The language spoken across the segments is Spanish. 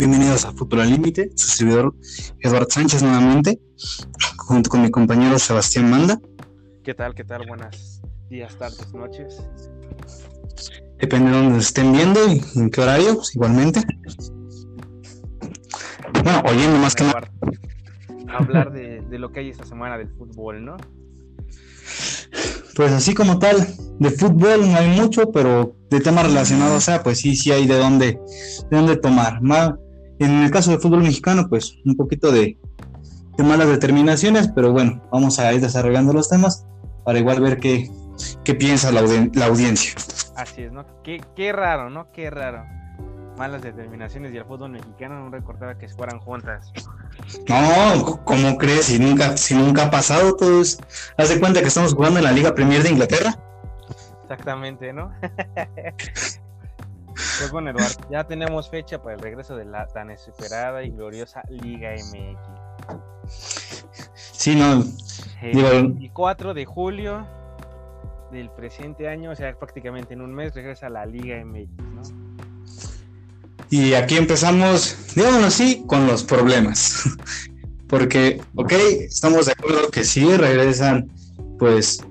Bienvenidos a Fútbol al Límite, su servidor Eduardo Sánchez nuevamente, junto con mi compañero Sebastián Manda. ¿Qué tal? ¿Qué tal? Buenas días, tardes, noches. Depende de dónde estén viendo y en qué horario, pues, igualmente. Bueno, oyendo más que nada. Hablar de, de lo que hay esta semana del fútbol, ¿no? Pues así como tal, de fútbol no hay mucho, pero de temas relacionados, o sea, pues sí, sí hay de dónde, de dónde tomar. En el caso del fútbol mexicano, pues un poquito de, malas determinaciones, pero bueno, vamos a ir desarrollando los temas para igual ver qué, qué piensa la, la audiencia. Así es, ¿no? Qué, qué raro, ¿no? Qué raro malas determinaciones y el fútbol mexicano no recordaba que fueran juntas. No, ¿cómo crees? Si nunca, si nunca ha pasado, todos. Haz de cuenta que estamos jugando en la Liga Premier de Inglaterra. Exactamente, ¿no? pues bueno, Eduardo, ya tenemos fecha para el regreso de la tan esperada y gloriosa Liga MX. Sí, no. El 24 de julio del presente año, o sea, prácticamente en un mes, regresa la Liga MX, ¿no? Y aquí empezamos, digamos así, con los problemas. Porque, ok, estamos de acuerdo que sí regresan, pues,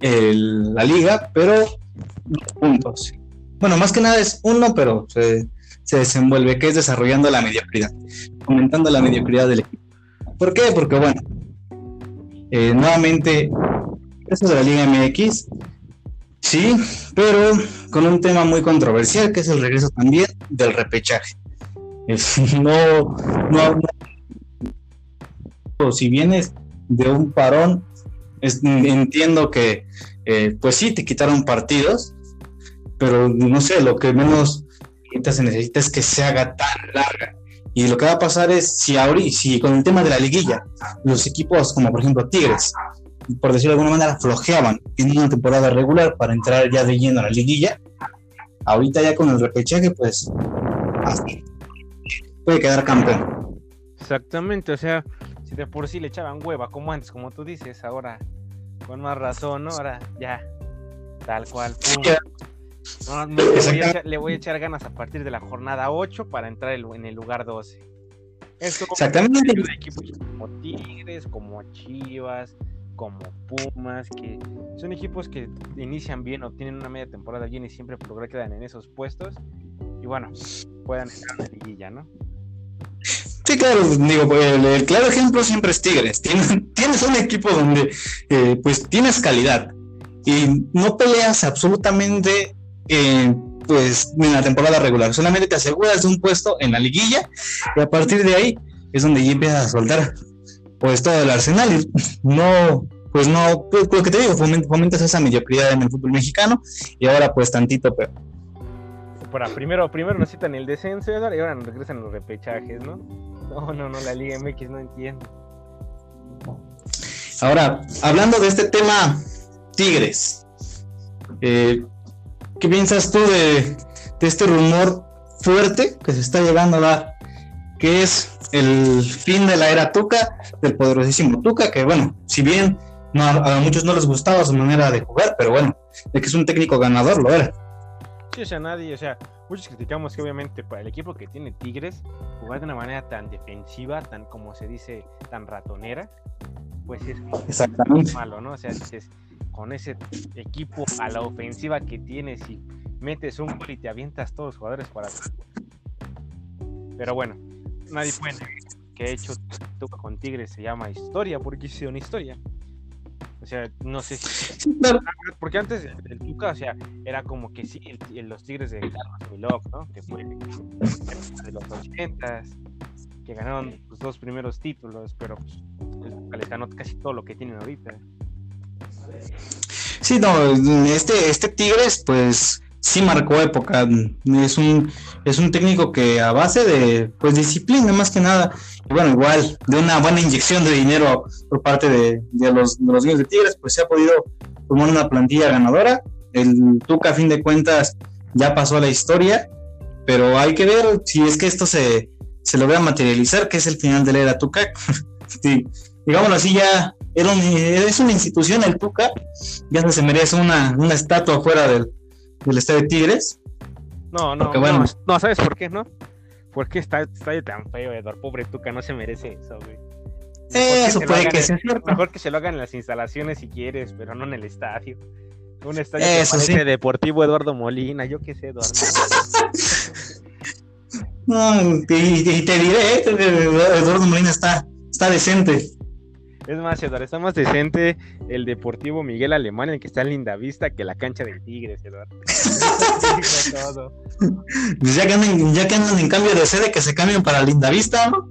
la liga, pero dos puntos. Bueno, más que nada es uno, pero se, desenvuelve, que es desarrollando la mediocridad, aumentando la mediocridad del equipo. ¿Por qué? Porque, bueno, eh, nuevamente, esto de la Liga MX Sí, pero con un tema muy controversial que es el regreso también del repechaje. no, no, si vienes de un parón, entiendo que, eh, pues sí, te quitaron partidos, pero no sé, lo que menos se necesita es que se haga tan larga. Y lo que va a pasar es, si, ahora, si con el tema de la liguilla, los equipos como por ejemplo Tigres por decirlo de alguna manera, flojeaban en una temporada regular para entrar ya de lleno a la liguilla, ahorita ya con el repechaje, pues puede quedar campeón. Exactamente, o sea, si de por sí le echaban hueva como antes, como tú dices, ahora con más razón, ¿no? Ahora ya, tal cual. Le, voy a echar, ganas a partir de la jornada 8 para entrar en el lugar 12. Esto Exactamente. equipos como Tigres, como Chivas, como Pumas, que son equipos que inician bien o tienen una media temporada bien y siempre por lograr quedan en esos puestos y bueno, puedan estar en la liguilla, ¿no? Sí, claro, digo, pues, el, claro ejemplo siempre es Tigres. Tienes, un equipo donde eh, pues tienes calidad y no peleas absolutamente eh, pues en la temporada regular, solamente te aseguras de un puesto en la liguilla y a partir de ahí es donde ya empiezas a soltar pues todo el arsenal. No, pues no, pues lo que te digo, fomentas esa mediocridad en el fútbol mexicano y ahora pues tantito, pero. Para, primero, primero necesitan el descenso y ahora nos regresan los repechajes, ¿no? No, no, no, la Liga MX no entiendo. Ahora, hablando de este tema, Tigres, eh, ¿qué piensas tú de, de este rumor fuerte que se está llegando a dar? Que es el fin de la era Tuca, del poderosísimo Tuca, que bueno, si bien no, a muchos no les gustaba su manera de jugar, pero bueno, de que es un técnico ganador, lo era. Sí, o sea, nadie, o sea, muchos criticamos que obviamente para el equipo que tiene Tigres, jugar de una manera tan defensiva, tan como se dice, tan ratonera, pues es Exactamente. malo, ¿no? O sea, dices, con ese equipo a la ofensiva que tienes y metes un gol y te avientas todos los jugadores para... Pero bueno, nadie puede que he hecho Tuca con Tigres se llama historia, porque hice una historia. O sea, no sé si. Porque antes el Tuca, o sea, era como que sí, los Tigres de Carlos Milok, ¿no? Que fue de los 80 que ganaron los dos primeros títulos, pero pues, les ganó casi todo lo que tienen ahorita. Sí, no, este, este Tigres, pues sí marcó época. Es un, es un técnico que a base de pues disciplina más que nada, bueno, igual de una buena inyección de dinero por parte de, los, de los niños de Tigres, pues se ha podido formar una plantilla ganadora. El Tuca, a fin de cuentas, ya pasó a la historia, pero hay que ver si es que esto se, se logra materializar, que es el final de la era Tuca. sí, digámoslo así, ya era es una institución el Tuca, ya se merece una, una estatua fuera del, del estadio de Tigres. No, no, bueno, no, ¿sabes por qué, no? ¿Por qué está, está tan feo, Eduardo? Pobre Tuca, no se merece eso, güey. eso puede que sea cierto. Mejor que se lo hagan en las instalaciones si quieres, pero no en el estadio. Un estadio eso, que sí. Deportivo Eduardo Molina, yo qué sé, Eduardo. no, y, te diré, eh, Eduardo Molina está, está decente. Es más, Eduardo, está más decente el Deportivo Miguel Alemán, en el que está en Linda Vista, que la cancha del Tigres, Eduardo. Pues ya, que andan, ya que andan en cambio de sede, que se cambien para Linda Vista, ¿no?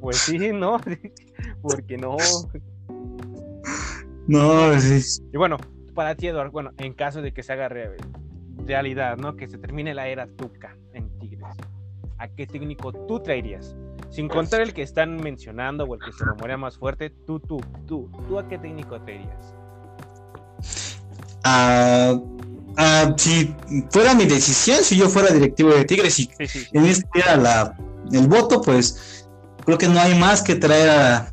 Pues sí, no, porque no. No, sí. Y bueno, para ti, Eduardo, bueno, en caso de que se haga realidad, ¿no? Que se termine la era Tuca en Tigres, ¿a qué técnico tú traerías? Sin contar el que están mencionando o el que se rumorea más fuerte, tú, tú, tú, ¿tú a qué técnico te irías? Ah, ah, si fuera mi decisión, si yo fuera directivo de Tigres y en este era la, el voto, pues creo que no hay más que traer a,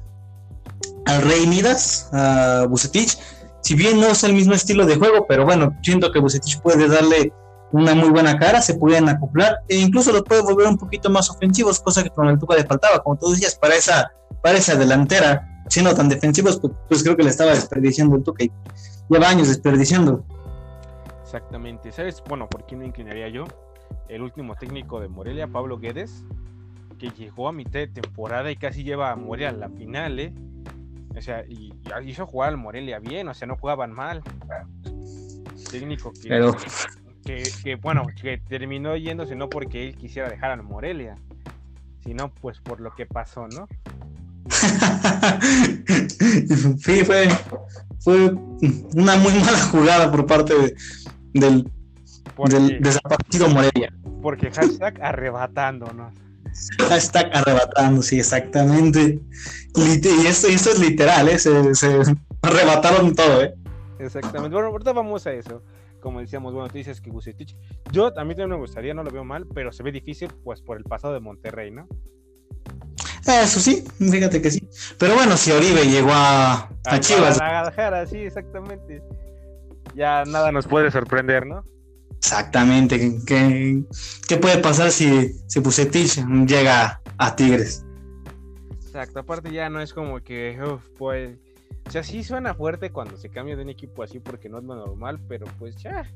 al Rey Midas, a Bucetich. Si bien no es el mismo estilo de juego, pero bueno, siento que Bucetich puede darle una muy buena cara, se pueden acoplar e incluso los puede volver un poquito más ofensivos, cosa que con el Tuca le faltaba, como tú decías, para esa, para esa delantera, siendo tan defensivos, pues, pues creo que le estaba desperdiciando el Tuca y lleva años desperdiciando. Exactamente, ¿sabes? Bueno, ¿por quién me inclinaría yo? El último técnico de Morelia, Pablo Guedes, que llegó a mitad de temporada y casi lleva a Morelia a la final, ¿eh? O sea, y, hizo jugar al Morelia bien, o sea, no jugaban mal. Técnico que, Pero que, bueno, que terminó yéndose no porque él quisiera dejar a Morelia, sino pues por lo que pasó, ¿no? sí, fue, fue una muy mala jugada por parte del, del desaparecido Morelia. Porque hashtag arrebatándonos. Hashtag arrebatando, sí, exactamente. Y esto, esto es literal, ¿eh? se, se arrebataron todo, ¿eh? Exactamente. Bueno, ahorita vamos a eso como decíamos, bueno, tú dices que Bucetich, yo a mí también me gustaría, no lo veo mal, pero se ve difícil pues por el pasado de Monterrey, ¿no? Eso sí, fíjate que sí. Pero bueno, si Oribe llegó a, a, Chivas. A sí, exactamente. Ya nada nos puede sorprender, ¿no? Exactamente. ¿Qué, qué puede pasar si, si Bucetich llega a Tigres? Exacto, aparte ya no es como que, uf, pues o sea, sí suena fuerte cuando se cambia de un equipo así porque no es lo normal, pero pues ya.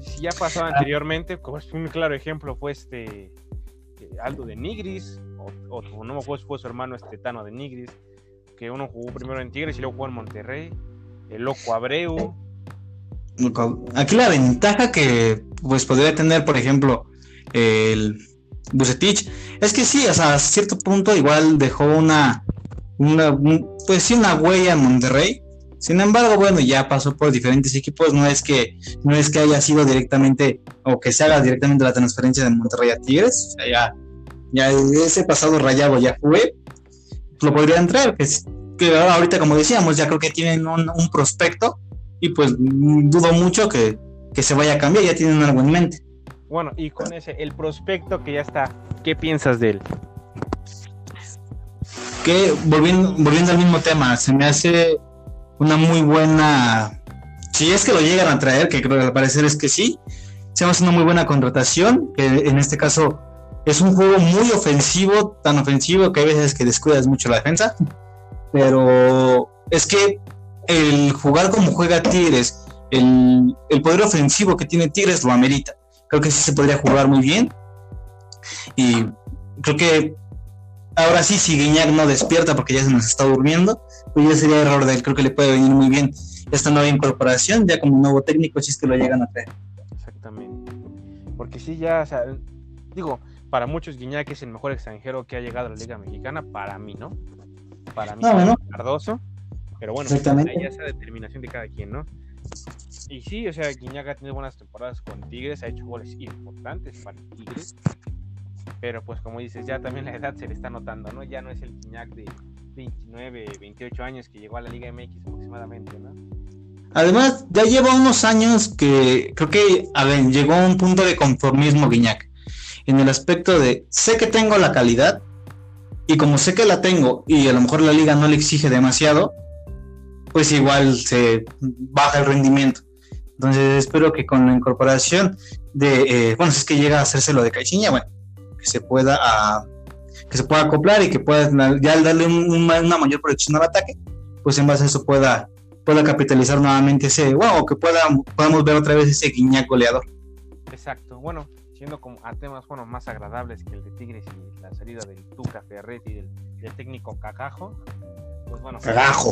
Si ya pasó ah. anteriormente, como es un claro ejemplo fue este eh, Aldo de Nigris, o, no me acuerdo si fue su hermano este Tano de Nigris, que uno jugó primero en Tigres y luego jugó en Monterrey, el Loco Abreu. Aquí la ventaja que pues podría tener, por ejemplo, el Bucetich, es que sí, o sea, a cierto punto igual dejó una una, pues sí, una huella en Monterrey. Sin embargo, bueno, ya pasó por diferentes equipos, no es que, no es que haya sido directamente o que se haga directamente la transferencia de Monterrey a Tigres, ya, ya ese pasado rayado ya fue, lo podría entrar, que, que ahorita como decíamos, ya creo que tienen un, un prospecto y pues dudo mucho que, que se vaya a cambiar, ya tienen algo en mente. Bueno, y con ese, el prospecto que ya está, ¿qué piensas de él? Volviendo, volviendo al mismo tema, se me hace una muy buena, si es que lo llegan a traer, que creo que al parecer es que sí, se me hace una muy buena contratación, que en este caso es un juego muy ofensivo, tan ofensivo que hay veces que descuidas mucho la defensa, pero es que el jugar como juega Tigres, el, el poder ofensivo que tiene Tigres lo amerita. Creo que sí se podría jugar muy bien. Y creo que Ahora sí, si Guiñac no despierta porque ya se nos está durmiendo, pues ya sería error de él. Creo que le puede venir muy bien esta nueva incorporación, ya como nuevo técnico, si es que lo llegan a traer. Exactamente. Porque sí, ya, o sea, digo, para muchos Guiñac es el mejor extranjero que ha llegado a la Liga Mexicana, para mí, ¿no? Para mí, no, Cardoso. Pero bueno, pues, ahí ya esa determinación de cada quien, ¿no? Y sí, o sea, Guiñac ha tenido buenas temporadas con Tigres, ha hecho goles importantes para Tigres. Pero pues como dices, ya también la edad se le está notando, ¿no? Ya no es el Piñac de 29, 28 años que llegó a la Liga MX aproximadamente, ¿no? Además, ya lleva unos años que creo que, a llegó a un punto de conformismo Guiñac. En el aspecto de, sé que tengo la calidad, y como sé que la tengo, y a lo mejor la liga no le exige demasiado, pues igual se baja el rendimiento. Entonces espero que con la incorporación de, eh, bueno, si es que llega a hacerse lo de Caixinha, bueno, que se pueda que se pueda acoplar y que pueda ya al darle una mayor proyección al ataque, pues en base a eso pueda, pueda capitalizar nuevamente ese, wow, que pueda, podamos ver otra vez ese guiñac goleador. Exacto, bueno, siendo como a temas bueno, más agradables que el de Tigres y la salida del Tuca Ferretti y del, del técnico Cacajo, pues bueno,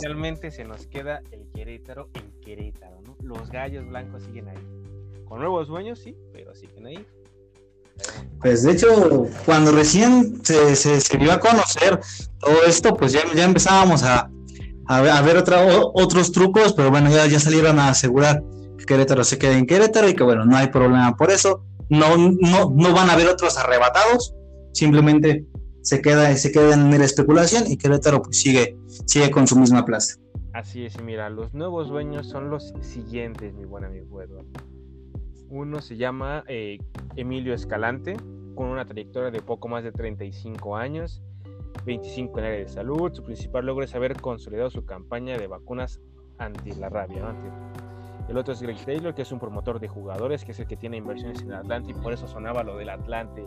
realmente se nos queda el Querétaro en Querétaro, ¿no? Los gallos blancos siguen ahí. Con nuevos dueños, sí, pero siguen ahí. Pues de hecho, cuando recién se, se, iba a conocer todo esto, pues ya, ya empezábamos a, a, ver otros trucos, pero bueno, ya, ya salieron a asegurar que Querétaro se quede en Querétaro y que bueno, no hay problema por eso. No, no, no van a haber otros arrebatados, simplemente se queda, se queda en la especulación y Querétaro pues sigue, sigue con su misma plaza. Así es, mira, los nuevos dueños son los siguientes, mi buen amigo Eduardo. Uno se llama eh, Emilio Escalante, con una trayectoria de poco más de 35 años, 25 en área de salud. Su principal logro es haber consolidado su campaña de vacunas anti la rabia. El otro es Greg Taylor, que es un promotor de jugadores, que es el que tiene inversiones en Atlante y por eso sonaba lo del Atlante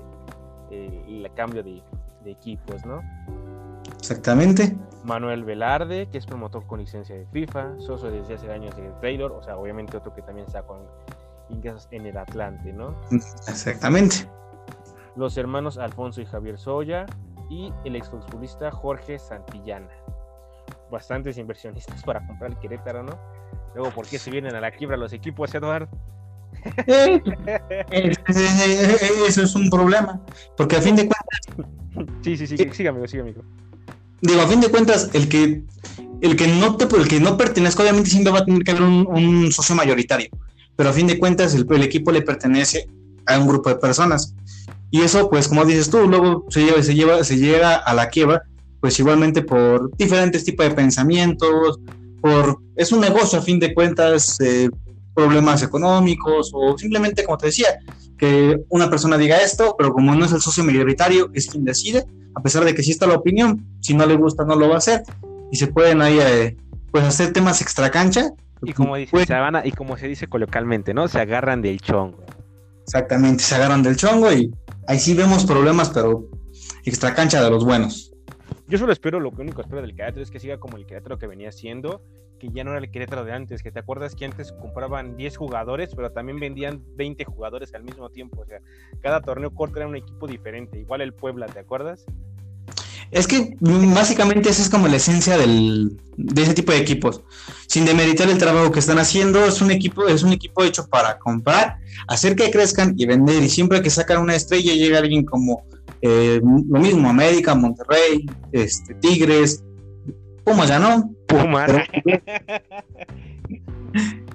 eh, y el cambio de, de equipos, ¿no? Exactamente. Manuel Velarde, que es promotor con licencia de FIFA, socio desde hace años de Taylor, o sea, obviamente otro que también está con ingresos en el Atlante, ¿no? Exactamente. Los hermanos Alfonso y Javier Soya y el exfutbolista Jorge Santillana. Bastantes inversionistas para comprar el Querétaro, ¿no? Luego, ¿por qué se vienen a la quiebra los equipos, Eduardo? Eso es un problema, porque a fin de cuentas... Sí, sí, sí, sí, amigo, sigue, amigo. Digo, a fin de cuentas, el que, el que no te, el que no pertenezca, obviamente siempre va a tener que haber un, socio mayoritario, pero a fin de cuentas el, equipo le pertenece a un grupo de personas. Y eso, pues, como dices tú, luego se lleva, se lleva, se llega a la quiebra, pues igualmente por diferentes tipos de pensamientos, por es un negocio a fin de cuentas, eh, problemas económicos o simplemente, como te decía, que una persona diga esto, pero como no es el socio mayoritario, es quien decide, a pesar de que sí está la opinión, si no le gusta no lo va a hacer y se pueden ahí eh, pues hacer temas extra cancha. Y como dice, se van y como se dice coloquialmente, ¿no? Se agarran del chongo. Exactamente, se agarran del chongo y ahí sí vemos problemas, pero extra cancha de los buenos. Yo solo espero, lo único que espero del Querétaro es que siga como el Querétaro que venía siendo, que ya no era el Querétaro de antes, que te acuerdas que antes compraban 10 jugadores, pero también vendían 20 jugadores al mismo tiempo, o sea, cada torneo corto era un equipo diferente, igual el Puebla, ¿te acuerdas? Es que básicamente esa es como la esencia del, de ese tipo de equipos. Sin demeritar el trabajo que están haciendo, es un equipo, es un equipo hecho para comprar, hacer que crezcan y vender. Y siempre que sacan una estrella llega alguien como eh, lo mismo, América, Monterrey, este, Tigres, Pumas ya no. Pumas.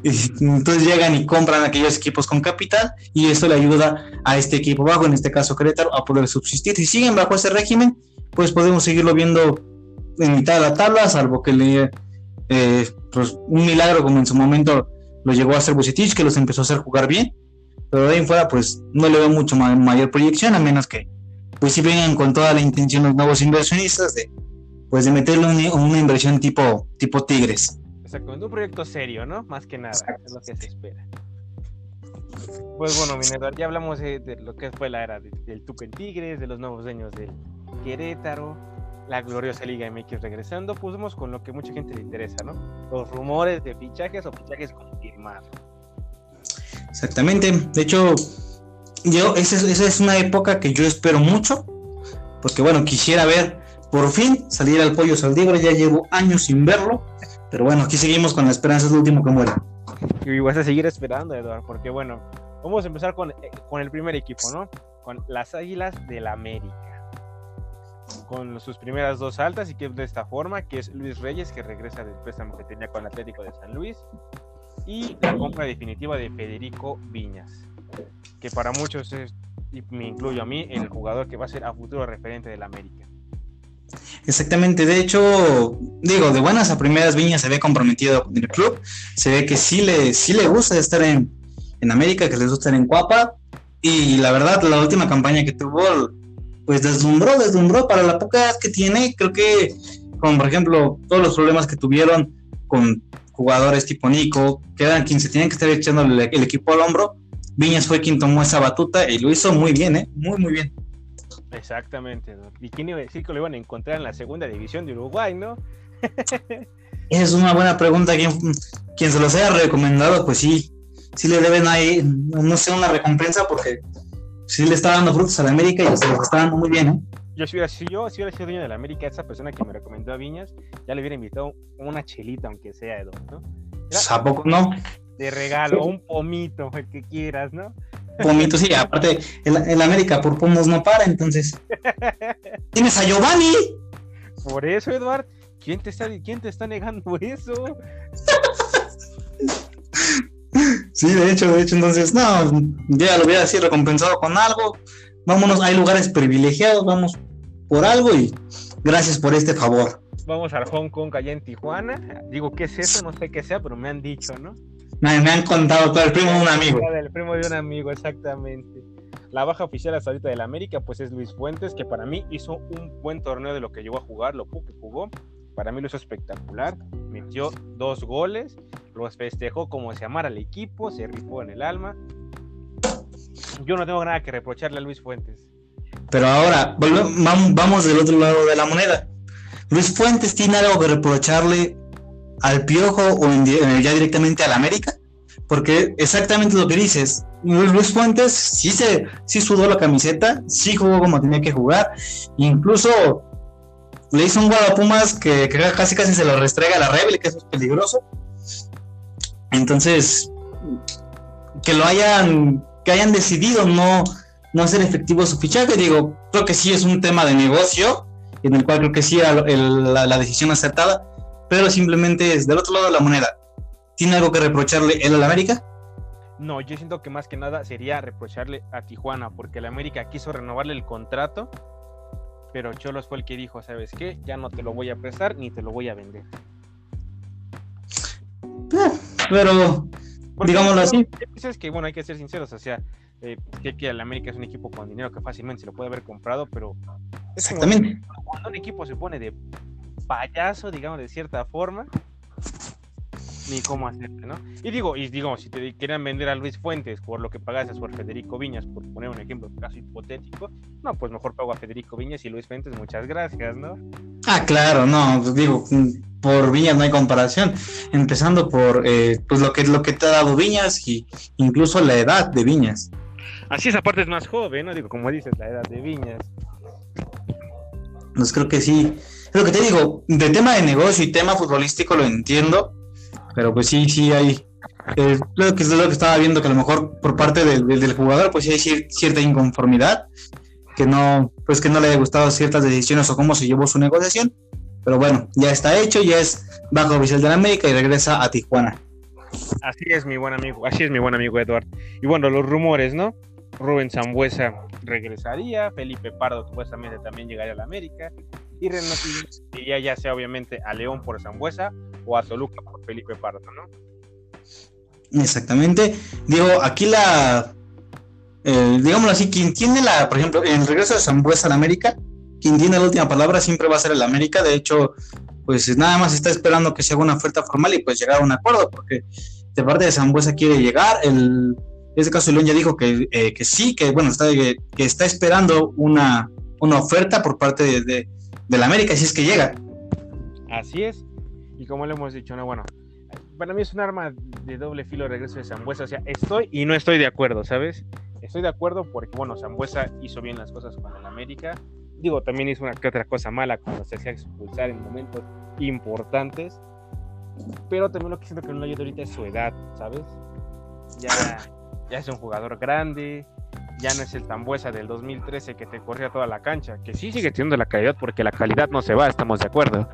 entonces llegan y compran aquellos equipos con capital y eso le ayuda a este equipo bajo, en este caso Querétaro, a poder subsistir. Si siguen bajo ese régimen, pues podemos seguirlo viendo en mitad de la tabla, salvo que le eh, pues un milagro como en su momento lo llegó a hacer Bucetich, que los empezó a hacer jugar bien, pero de ahí en fuera pues no le veo mucho mayor proyección, a menos que pues si vengan con toda la intención los nuevos inversionistas de pues de meterle una, inversión tipo, tipo Tigres. Exacto, un proyecto serio, ¿no? Más que nada, es lo que se espera. Pues bueno, Minedor, ya hablamos de, lo que fue la era del Tuca en Tigres, de los nuevos dueños del Querétaro, la gloriosa Liga MX regresando, pues vamos con lo que mucha gente le interesa, ¿no? Los rumores de fichajes o fichajes confirmados. Exactamente, de hecho, yo, esa es, una época que yo espero mucho, porque bueno, quisiera ver por fin salir al pollo saldívar, ya llevo años sin verlo, pero bueno, aquí seguimos con la esperanza, es lo último que muere. Y vas a seguir esperando, Eduardo, porque bueno, vamos a empezar con, eh, con el primer equipo, ¿no? Con las Águilas del América. Con sus primeras dos altas y que de esta forma, que es Luis Reyes, que regresa del préstamo que tenía con Atlético de San Luis, y la compra definitiva de Federico Viñas que para muchos es, y me incluyo a mí, el jugador que va a ser a futuro referente del América. Exactamente, de hecho, digo, de buenas a primeras Viñas se ve comprometido con el club, se ve que sí le, sí le gusta estar en, en América, que les gusta estar en Cuapa, y la verdad, la última campaña que tuvo, pues deslumbró, deslumbró para la poca edad que tiene, creo que, como por ejemplo, todos los problemas que tuvieron con jugadores tipo Nico, que eran quienes se tenían que estar echando el equipo al hombro, Viñas fue quien tomó esa batuta y lo hizo muy bien, ¿eh? Muy, muy bien. Exactamente, ¿Y quién iba a decir que lo iban a encontrar en la segunda división de Uruguay, no? es una buena pregunta. ¿Quién, quien se los haya recomendado, pues sí, sí le deben ahí, no sé, una recompensa porque sí le está dando frutos a la América y se los está dando muy bien, ¿eh? Yo si, hubiera, si yo si hubiera sido dueño de la América, esa persona que me recomendó a Viñas, ya le hubiera invitado una chelita, aunque sea, Edo, ¿no? ¿A poco no? De regalo, un pomito, el que quieras, ¿no? Pomito, sí, aparte, el, América por pomos no para, entonces. ¡Tienes a Giovanni! Por eso, Eduard, ¿quién te está, quién te está negando eso? Sí, de hecho, de hecho, entonces, no, ya lo hubiera así recompensado con algo. Vámonos, hay lugares privilegiados, vamos por algo y gracias por este favor. Vamos al Hong Kong allá en Tijuana. Digo, ¿qué es eso? No sé qué sea, pero me han dicho, ¿no? Me, han contado, todo el primo de un amigo. El primo de un amigo, exactamente. La baja oficial hasta ahorita del América, pues es Luis Fuentes, que para mí hizo un buen torneo de lo que llegó a jugar, lo que jugó. Para mí lo hizo espectacular. Metió dos goles, los festejó como se amara al equipo, se rifó en el alma. Yo no tengo nada que reprocharle a Luis Fuentes. Pero ahora, vamos del otro lado de la moneda. Luis Fuentes tiene algo que reprocharle al Piojo o ya directamente al América, porque exactamente lo que dices, Luis Fuentes sí se sí sudó la camiseta, sí jugó como tenía que jugar, incluso le hizo un gol a Pumas que, casi casi se lo restrega a la Rebel, que eso es peligroso. Entonces, que lo hayan, que hayan decidido no, no hacer efectivo su fichaje, digo, creo que sí es un tema de negocio, en el cual creo que sí la, la decisión acertada, pero simplemente es del otro lado de la moneda. ¿Tiene algo que reprocharle él a la América? No, yo siento que más que nada sería reprocharle a Tijuana, porque la América quiso renovarle el contrato, pero Cholos fue el que dijo, ¿sabes qué? Ya no te lo voy a prestar ni te lo voy a vender. Eh, pero, digámoslo así. Es que, bueno, hay que ser sinceros, o sea, eh, que, el América es un equipo con dinero que fácilmente se lo puede haber comprado, pero... Exactamente. cuando un equipo se pone de payaso, digamos, de cierta forma, ni cómo hacerlo, ¿no? Y digo, y digo, si te querían vender a Luis Fuentes por lo que pagaste por Federico Viñas, por poner un ejemplo caso hipotético, no, pues mejor pago a Federico Viñas y Luis Fuentes, muchas gracias, ¿no? Ah, claro, no, pues digo, por Viñas no hay comparación, empezando por eh, pues lo que lo que te ha dado Viñas y incluso la edad de Viñas. Así esa parte es más joven, ¿no? Digo, como dices, la edad de Viñas. Pues creo que sí, lo que te digo, de tema de negocio y tema futbolístico lo entiendo, pero pues sí, sí hay. Eh, lo que es lo que estaba viendo, que a lo mejor por parte del, del, jugador, pues sí hay cierta inconformidad, que no, pues que no le haya gustado ciertas decisiones o cómo se llevó su negociación. Pero bueno, ya está hecho, ya es bajo oficial de la América y regresa a Tijuana. Así es, mi buen amigo, así es mi buen amigo Eduardo. Y bueno, los rumores, ¿no? Rubén Zambuesa regresaría, Felipe Pardo supuestamente también llegaría a la América, y Renato iría ya sea obviamente a León por Zambuesa o a Toluca por Felipe Pardo, ¿no? Exactamente. Digo, aquí la, eh, digámoslo así, quien tiene la, por ejemplo, en el regreso de Zambuesa a la América, quien tiene la última palabra siempre va a ser el América. De hecho, pues nada más está esperando que se haga una oferta formal y pues llegar a un acuerdo, porque de parte de Zambuesa quiere llegar. El, en este caso, León ya dijo que, eh, que sí, que bueno, está, que, está esperando una, una oferta por parte de, de, de la América, si es que llega. Así es. Y como le hemos dicho, no, bueno, para mí es un arma de doble filo regreso de Zambuesa. O sea, estoy y no estoy de acuerdo, ¿sabes? Estoy de acuerdo porque, bueno, Zambuesa hizo bien las cosas con el América. Digo, también hizo una que otra cosa mala cuando se hacía expulsar en momentos importantes. Pero también lo que siento que no le ayuda ahorita es su edad, ¿sabes? Ya, ya es un jugador grande, ya no es el Tambuesa del 2013 que te corría toda la cancha, que sí sigue teniendo la calidad porque la calidad no se va, estamos de acuerdo.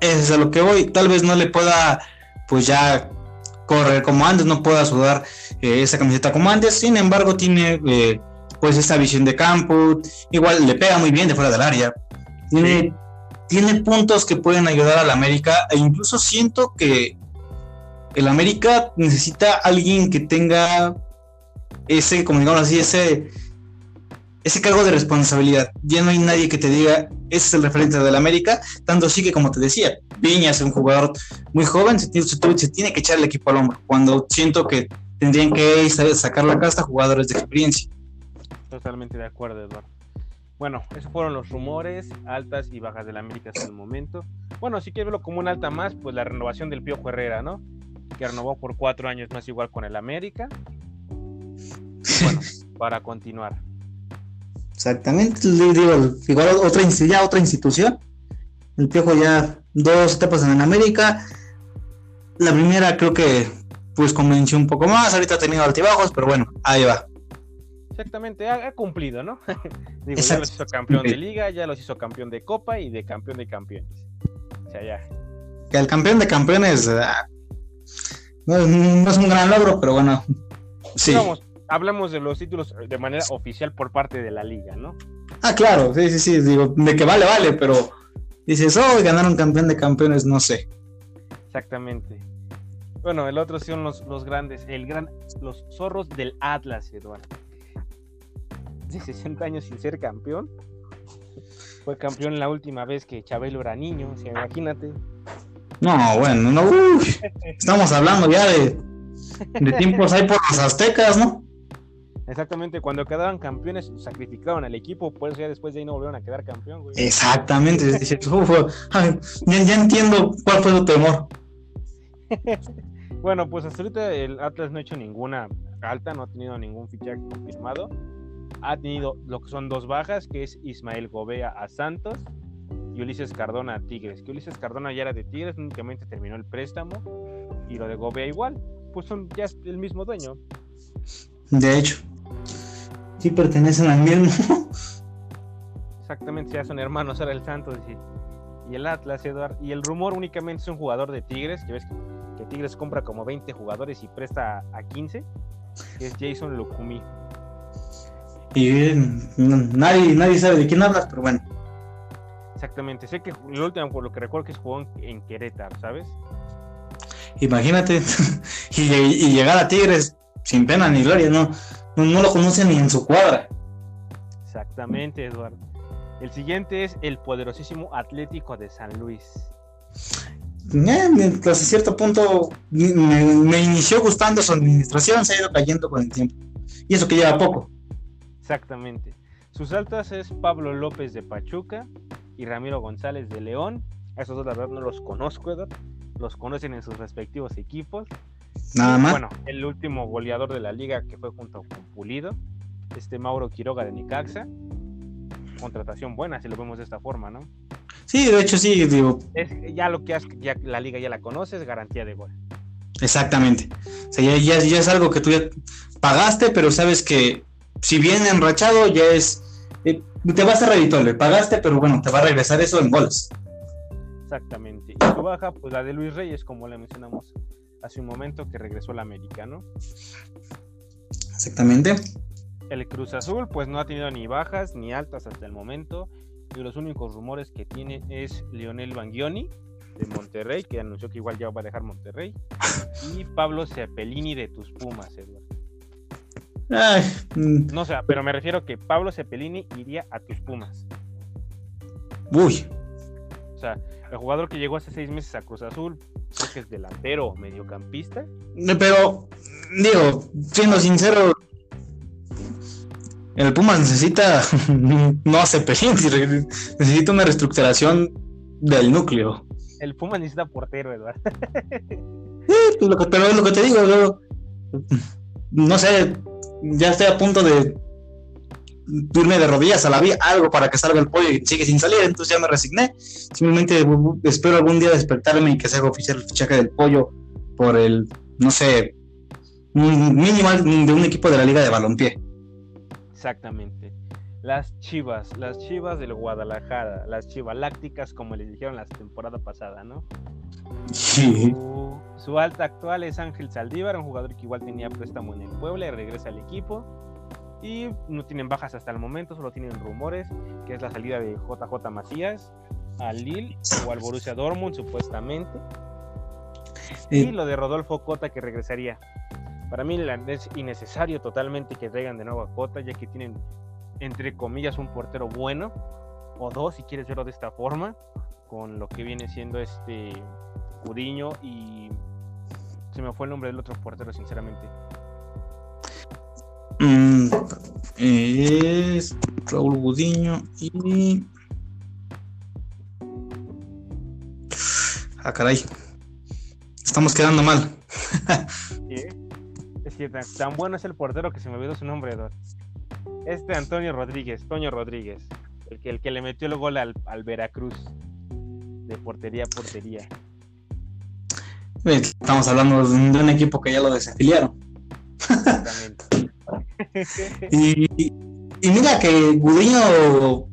Eso es a lo que voy, tal vez no le pueda pues ya correr como antes, no pueda sudar eh, esa camiseta como antes, sin embargo tiene eh, pues esta visión de campo, igual le pega muy bien de fuera del área, tiene, tiene puntos que pueden ayudar al América e incluso siento que el América necesita alguien que tenga ese, como digamos así, ese, ese cargo de responsabilidad. Ya no hay nadie que te diga, ese es el referente del América, tanto así que como te decía, Viñas es un jugador muy joven, se tiene, que echar el equipo al hombro, cuando siento que tendrían que sacar la casta jugadores de experiencia. Totalmente de acuerdo, Eduardo. bueno, esos fueron los rumores, altas y bajas del América hasta el momento. Bueno, si quieres verlo como un alta más, pues la renovación del Piojo Herrera, ¿no? Que renovó por cuatro años más igual con el América. Bueno, para continuar. Exactamente, digo, igual otra, ya otra institución. El Piojo ya dos etapas en América. La primera creo que pues convenció un poco más, ahorita ha tenido altibajos, pero bueno, ahí va. Exactamente, ha, cumplido, ¿no? Digo, ya los hizo campeón de liga, ya los hizo campeón de copa y de campeón de campeones. O sea, ya. Que el campeón de campeones ah, no, es un gran logro, pero bueno, sí. Hablamos de los títulos de manera oficial por parte de la liga, ¿no? Ah, claro, sí, sí, sí, digo, de que vale, vale, pero dices, oh, ganaron campeón de campeones, no sé. Exactamente. Bueno, el otro son los, los grandes, el gran, los zorros del Atlas, Eduardo. De 60 años sin ser campeón. Fue campeón la última vez que Chabelo era niño, o sea, imagínate. No, bueno, no, uy, estamos hablando ya de, de tiempos ahí por los aztecas, ¿no? Exactamente, cuando quedaban campeones sacrificaban al equipo, por eso ya después de ahí no volvieron a quedar campeón, güey. Exactamente, ya, entiendo cuál fue tu temor. bueno, pues hasta ahorita el Atlas no ha hecho ninguna alta, no ha tenido ningún fichaje confirmado. Ha tenido lo que son dos bajas, que es Ismael Gobea a Santos y Ulises Cardona a Tigres. Que Ulises Cardona ya era de Tigres, únicamente terminó el préstamo. Y lo de Gobea igual, pues son ya el mismo dueño. De hecho sí pertenecen al mismo. Exactamente, ya son hermanos, ahora el Santos y, el Atlas, Eduard. Y el rumor únicamente es un jugador de Tigres, que ves que, Tigres compra como 20 jugadores y presta a 15, que es Jason Lukumi. Y nadie, nadie sabe de quién hablas, pero bueno. Exactamente, sé que el último, por lo que recuerdo, que jugó en, en Querétaro, ¿sabes? Imagínate, y llegar a Tigres sin pena ni gloria, ¿no? no, lo conocen ni en su cuadra. Exactamente, Eduardo. El siguiente es el poderosísimo Atlético de San Luis. Eh, hasta cierto punto me, inició gustando su administración, se ha ido cayendo con el tiempo. Y eso que lleva poco. Exactamente. Sus altas es Pablo López de Pachuca y Ramiro González de León. A esos dos la verdad no los conozco, Eduardo. Los conocen en sus respectivos equipos. Nada más. Bueno, el último goleador de la liga que fue junto con Pulido, este Mauro Quiroga de Nicaxa. Contratación buena, si lo vemos de esta forma, ¿no? Sí, de hecho sí, digo. Es, ya lo que has, ya la liga ya la conoces, garantía de gol. Exactamente. O sea, ya, es algo que tú ya pagaste, pero sabes que si viene enrachado ya es. Eh, te vas a le pagaste, pero bueno, te va a regresar eso en goles. Exactamente. Y tu baja, pues la de Luis Reyes, como le mencionamos hace un momento que regresó al americano. Exactamente. El Cruz Azul pues no ha tenido ni bajas ni altas hasta el momento y los únicos rumores que tiene es Lionel Bangioni de Monterrey, que anunció que igual ya va a dejar Monterrey, y Pablo Cepelini de tus Pumas, Eduardo. Mm. No sé, pero me refiero que Pablo Cepelini iría a tus Pumas. Uy. O sea, el jugador que llegó hace seis meses a Cruz Azul, creo que es delantero mediocampista. Pero, digo, siendo sincero, el Pumas necesita, no hace pelín, necesita una reestructuración del núcleo. El Pumas necesita portero, Eduardo. Pues pero es lo que te digo, no sé, ya estoy a punto de irme de rodillas a la vía, algo para que salga el pollo y sigue sin salir, entonces ya me resigné. Simplemente espero algún día despertarme y que se haga oficial el fichaje del pollo por el, no sé, minimal de un equipo de la Liga de Balompié. Exactamente. Las chivas, las chivas del Guadalajara, las chivas lácticas, como les dijeron la temporada pasada, ¿no? Sí. Su, alta actual es Ángel Saldívar, un jugador que igual tenía préstamo en el Puebla y regresa al equipo y no tienen bajas hasta el momento, solo tienen rumores, que es la salida de JJ Macías al Lille o al Borussia Dortmund supuestamente. Y lo de Rodolfo Cota que regresaría. Para mí es innecesario totalmente que traigan de nuevo a Cota, ya que tienen, entre comillas, un portero bueno, o dos, si quieres verlo de esta forma, con lo que viene siendo este Curiño y se me fue el nombre del otro portero, sinceramente. Mm, es. Raúl Gudiño y. Ah, caray. Estamos quedando mal. Es que tan, bueno es el portero que se me olvidó su nombre. Este Antonio Rodríguez, Toño Rodríguez, el que, el que le metió el gol al, al Veracruz de portería a portería. Estamos hablando de un equipo que ya lo desafiliaron. Exactamente. Y, mira que Gudiño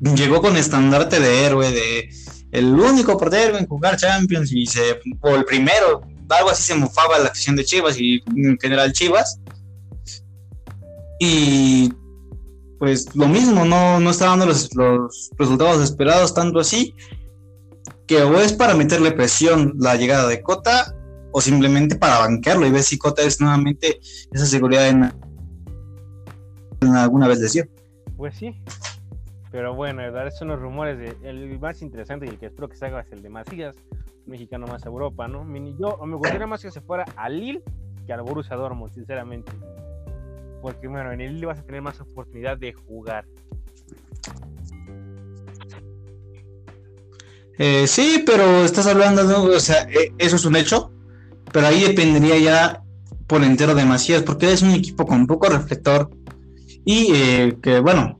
llegó con estandarte de héroe, de el único portero en jugar Champions y se, o el primero, algo así se mofaba la afición de Chivas y en general Chivas. Y pues lo mismo, no, no está dando los, los, resultados esperados tanto así, que o es para meterle presión la llegada de Cota o simplemente para banquearlo y ver si Cota es nuevamente esa seguridad en, alguna vez decía. Pues sí, pero bueno, ¿verdad? son los rumores. De, el más interesante y el que espero que salga es el de Macías, mexicano más a Europa, ¿no? Yo me gustaría más que se fuera a Lille que al Borussia Dortmund, sinceramente. Porque, bueno, en el Lille vas a tener más oportunidad de jugar. Eh, sí, pero estás hablando, de, o sea, eh, eso es un hecho, pero ahí dependería ya por entero de Macías, porque es un equipo con poco reflector y eh, que, bueno,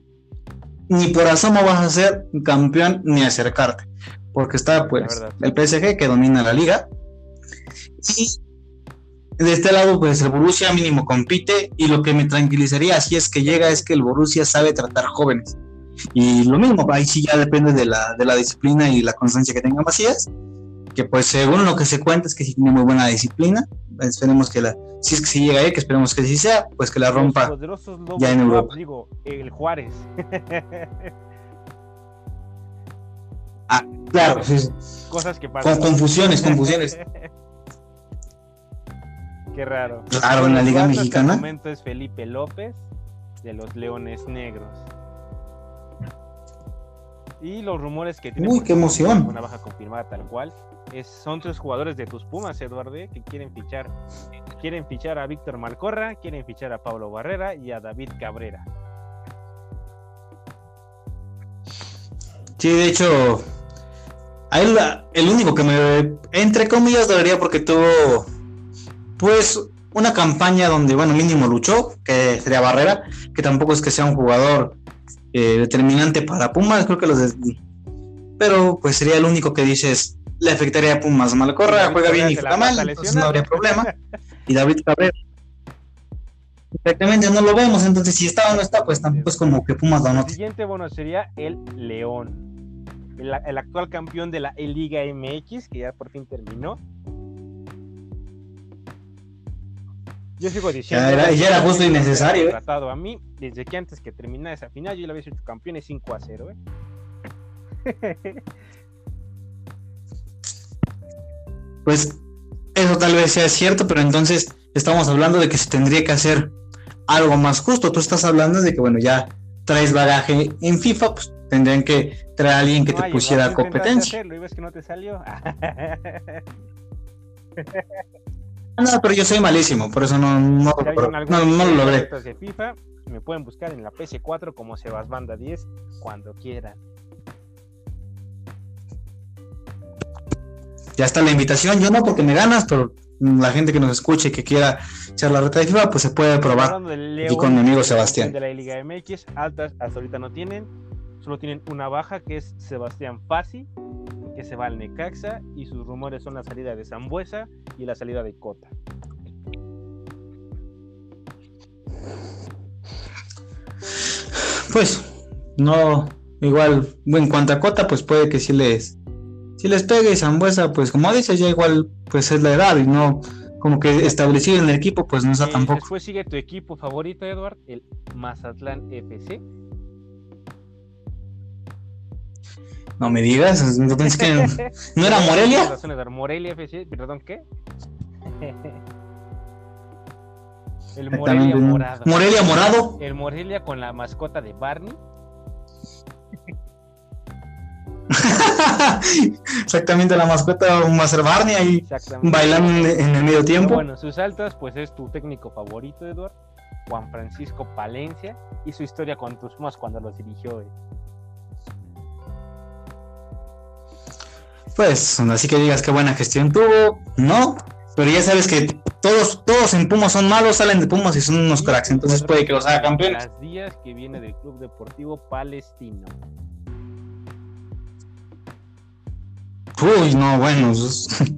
ni por asomo vas a ser campeón ni acercarte, porque está pues el PSG que domina la liga. Y de este lado pues el Borussia mínimo compite y lo que me tranquilizaría si es que llega es que el Borussia sabe tratar jóvenes. Y lo mismo, ahí sí ya depende de la, de la disciplina y la constancia que tenga Macías, que pues según lo que se cuenta es que sí tiene muy buena disciplina, esperemos que la, si es que si llega ahí, que esperemos que sí sea, pues que la rompa ya en Europa. Digo, el Juárez. ah, claro, sí. Cosas que pasan. Con confusiones, confusiones. Qué raro. Claro, en la Liga Mexicana. En momento es Felipe López de los Leones Negros. Y los rumores que tiene. Uy, qué emoción. Una baja confirmada tal cual. Es, son tres jugadores de tus Pumas, Eduardo, que quieren fichar. Quieren fichar a Víctor Malcorra, quieren fichar a Pablo Barrera y a David Cabrera. Sí, de hecho, el único que me, entre comillas, dolería porque tuvo, pues, una campaña donde, bueno, mínimo luchó, que sería Barrera, que tampoco es que sea un jugador eh, determinante para Pumas, creo que los... Pero pues sería el único que dices, le afectaría a Pumas. Malcorra juega bien y juega mal, entonces no habría problema. Y David Cabrera. Exactamente, no lo vemos, entonces si está o no está, pues tampoco es como que Pumas lo note. El siguiente, bueno, sería el León, el, actual campeón de la Liga MX, que ya por fin terminó. Yo sigo diciendo. Ya era, justo y necesario. ¿eh? Tratado a mí, desde que antes que terminara esa final, yo le había hecho campeones 5 a 0. ¿eh? Pues eso tal vez sea cierto, pero entonces estamos hablando de que se tendría que hacer algo más justo. Tú estás hablando de que, bueno, ya traes bagaje en FIFA, pues tendrían que traer a alguien que te pusiera competencia. ¿Lo ves que no te salió? No, pero yo soy malísimo, por eso no, no, lo logré. De FIFA, me pueden buscar en la PC4 como Sebas Banda 10 cuando quieran. Ya está la invitación, yo no porque me ganas, pero la gente que nos escuche y que quiera echar la reta de FIFA, pues se puede probar. y con mi amigo Sebastián. De la Liga MX, altas hasta ahorita no tienen, solo tienen una baja que es Sebastián Fassi, que se va al Necaxa y sus rumores son la salida de Zambuesa y la salida de Cota. Pues no, igual en cuanto a Cota, pues puede que si les si les pegue y Zambuesa, pues como dices, ya igual pues es la edad y no como que establecido en el equipo, pues no está tampoco. Después sigue tu equipo favorito, Eduard, el Mazatlán FC No me digas, no que no era Morelia. Morelia FC, perdón, ¿qué? El Morelia morado. Morelia morado. El Morelia con la mascota de Barney. Exactamente, la mascota va a ser Barney ahí bailando en el medio tiempo. bueno, sus altas, pues es tu técnico favorito, Eduardo. Juan Francisco Palencia y su historia con tus Pumas cuando los dirigió. Pues, así que digas qué buena gestión tuvo, no, pero ya sabes que todos, todos en Pumas son malos, salen de Pumas y son unos cracks, entonces puede que los haga campeones. Las días que viene del Club Deportivo Palestino. Uy, no, bueno,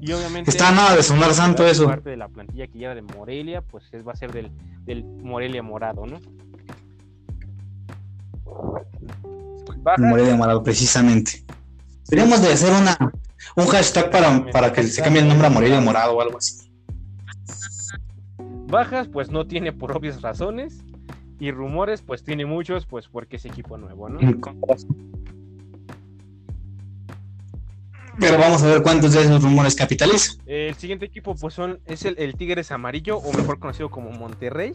y obviamente, está nada de sonar santo eso. Parte de la plantilla que lleva de Morelia, pues va a ser del, del Morelia morado, ¿no? Morelia morado, precisamente. Deberíamos de hacer una, un hashtag para, para que se cambie el nombre a Morelia morado o algo así. Bajas, pues no tiene por obvias razones. Y rumores, pues tiene muchos, pues porque es equipo nuevo, ¿no? Pero vamos a ver cuántos de esos rumores capitalizan. El siguiente equipo, pues son, es el, el Tigres Amarillo, o mejor conocido como Monterrey.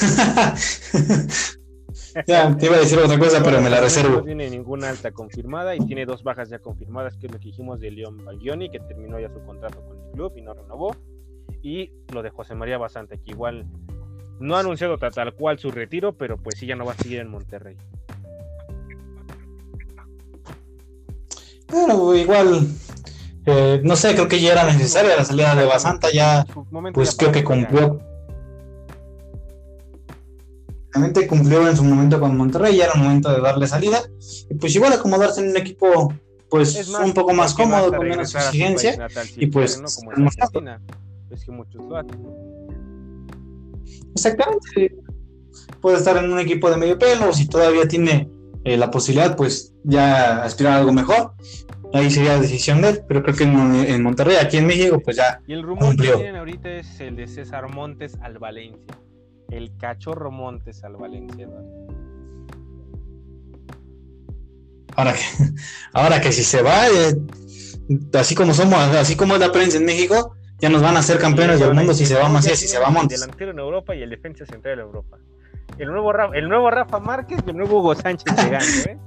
ya, te iba a decir otra cosa, pero me la reservo. No tiene ninguna alta confirmada y tiene dos bajas ya confirmadas, que es lo que dijimos de León Baglioni, que terminó ya su contrato con el club y no renovó. Y lo de José María Basante, que igual no ha anunciado tal cual su retiro, pero pues sí ya no va a seguir en Monterrey. Bueno, igual, eh, no sé, creo que ya era necesaria la salida de Basanta, ya, pues creo que cumplió. Realmente cumplió en su momento con Monterrey, ya era el momento de darle salida, y pues igual acomodarse en un equipo pues un poco más cómodo, con menos exigencia, y pues... es que muchos lo hacen. Exactamente, puede estar en un equipo de medio pelo, si todavía tiene eh, la posibilidad, pues ya aspirar a algo mejor. Ahí sería la decisión de él, pero creo que en, Monterrey, aquí en México, pues ya. Y el rumor que tienen ahorita es el de César Montes al Valencia. El cachorro Montes al Valencia. Ahora que, ahora que si se va, eh, así como somos, así como es la prensa en México, ya nos van a hacer campeones del mundo si se va Macías, si se va Montes. El delantero en Europa y el defensa central en Europa el nuevo Rafa, el nuevo Rafa Márquez y el nuevo Hugo Sánchez llegando, ¿eh?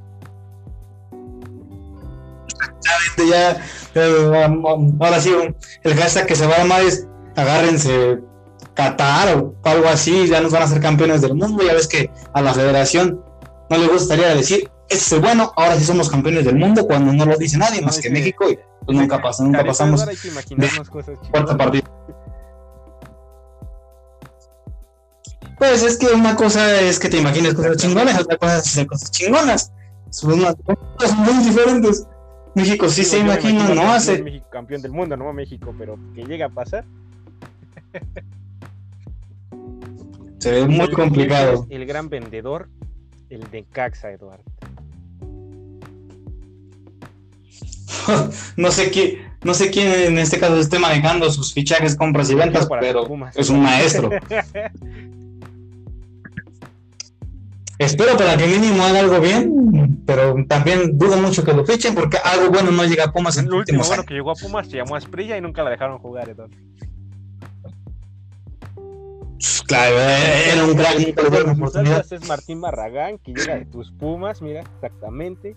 Ya, ahora sí, el hashtag que se va a llamar es agárrense Qatar o algo así, ya nos van a ser campeones del mundo. Ya ves que a la federación no le gustaría decir, ese es bueno, ahora sí somos campeones del mundo, cuando no lo dice nadie más que México y pues nunca pasa, nunca pasamos. Hay que imaginarnos cosas cuarta partida. Pues es que una cosa es que te imagines cosas chingonas, otra cosa es hacer cosas chingonas. Son cosas muy diferentes. México sí, se imagina, no hace. México campeón del mundo, no México, pero que llega a pasar. Se ve muy complicado. El gran vendedor, el de Caxa, Eduardo. no sé quién, no sé quién en este caso esté manejando sus fichajes, compras y ventas, pero es un maestro. Espero para que mínimo haga algo bien, pero también dudo mucho que lo fichen porque algo bueno no llega a Pumas en el último bueno que llegó a Pumas se llamó Esprilla y nunca la dejaron jugar entonces. Claro, eh, era un dieron oportunidad. Es Martín Barragán, que llega de tus Pumas, mira, exactamente.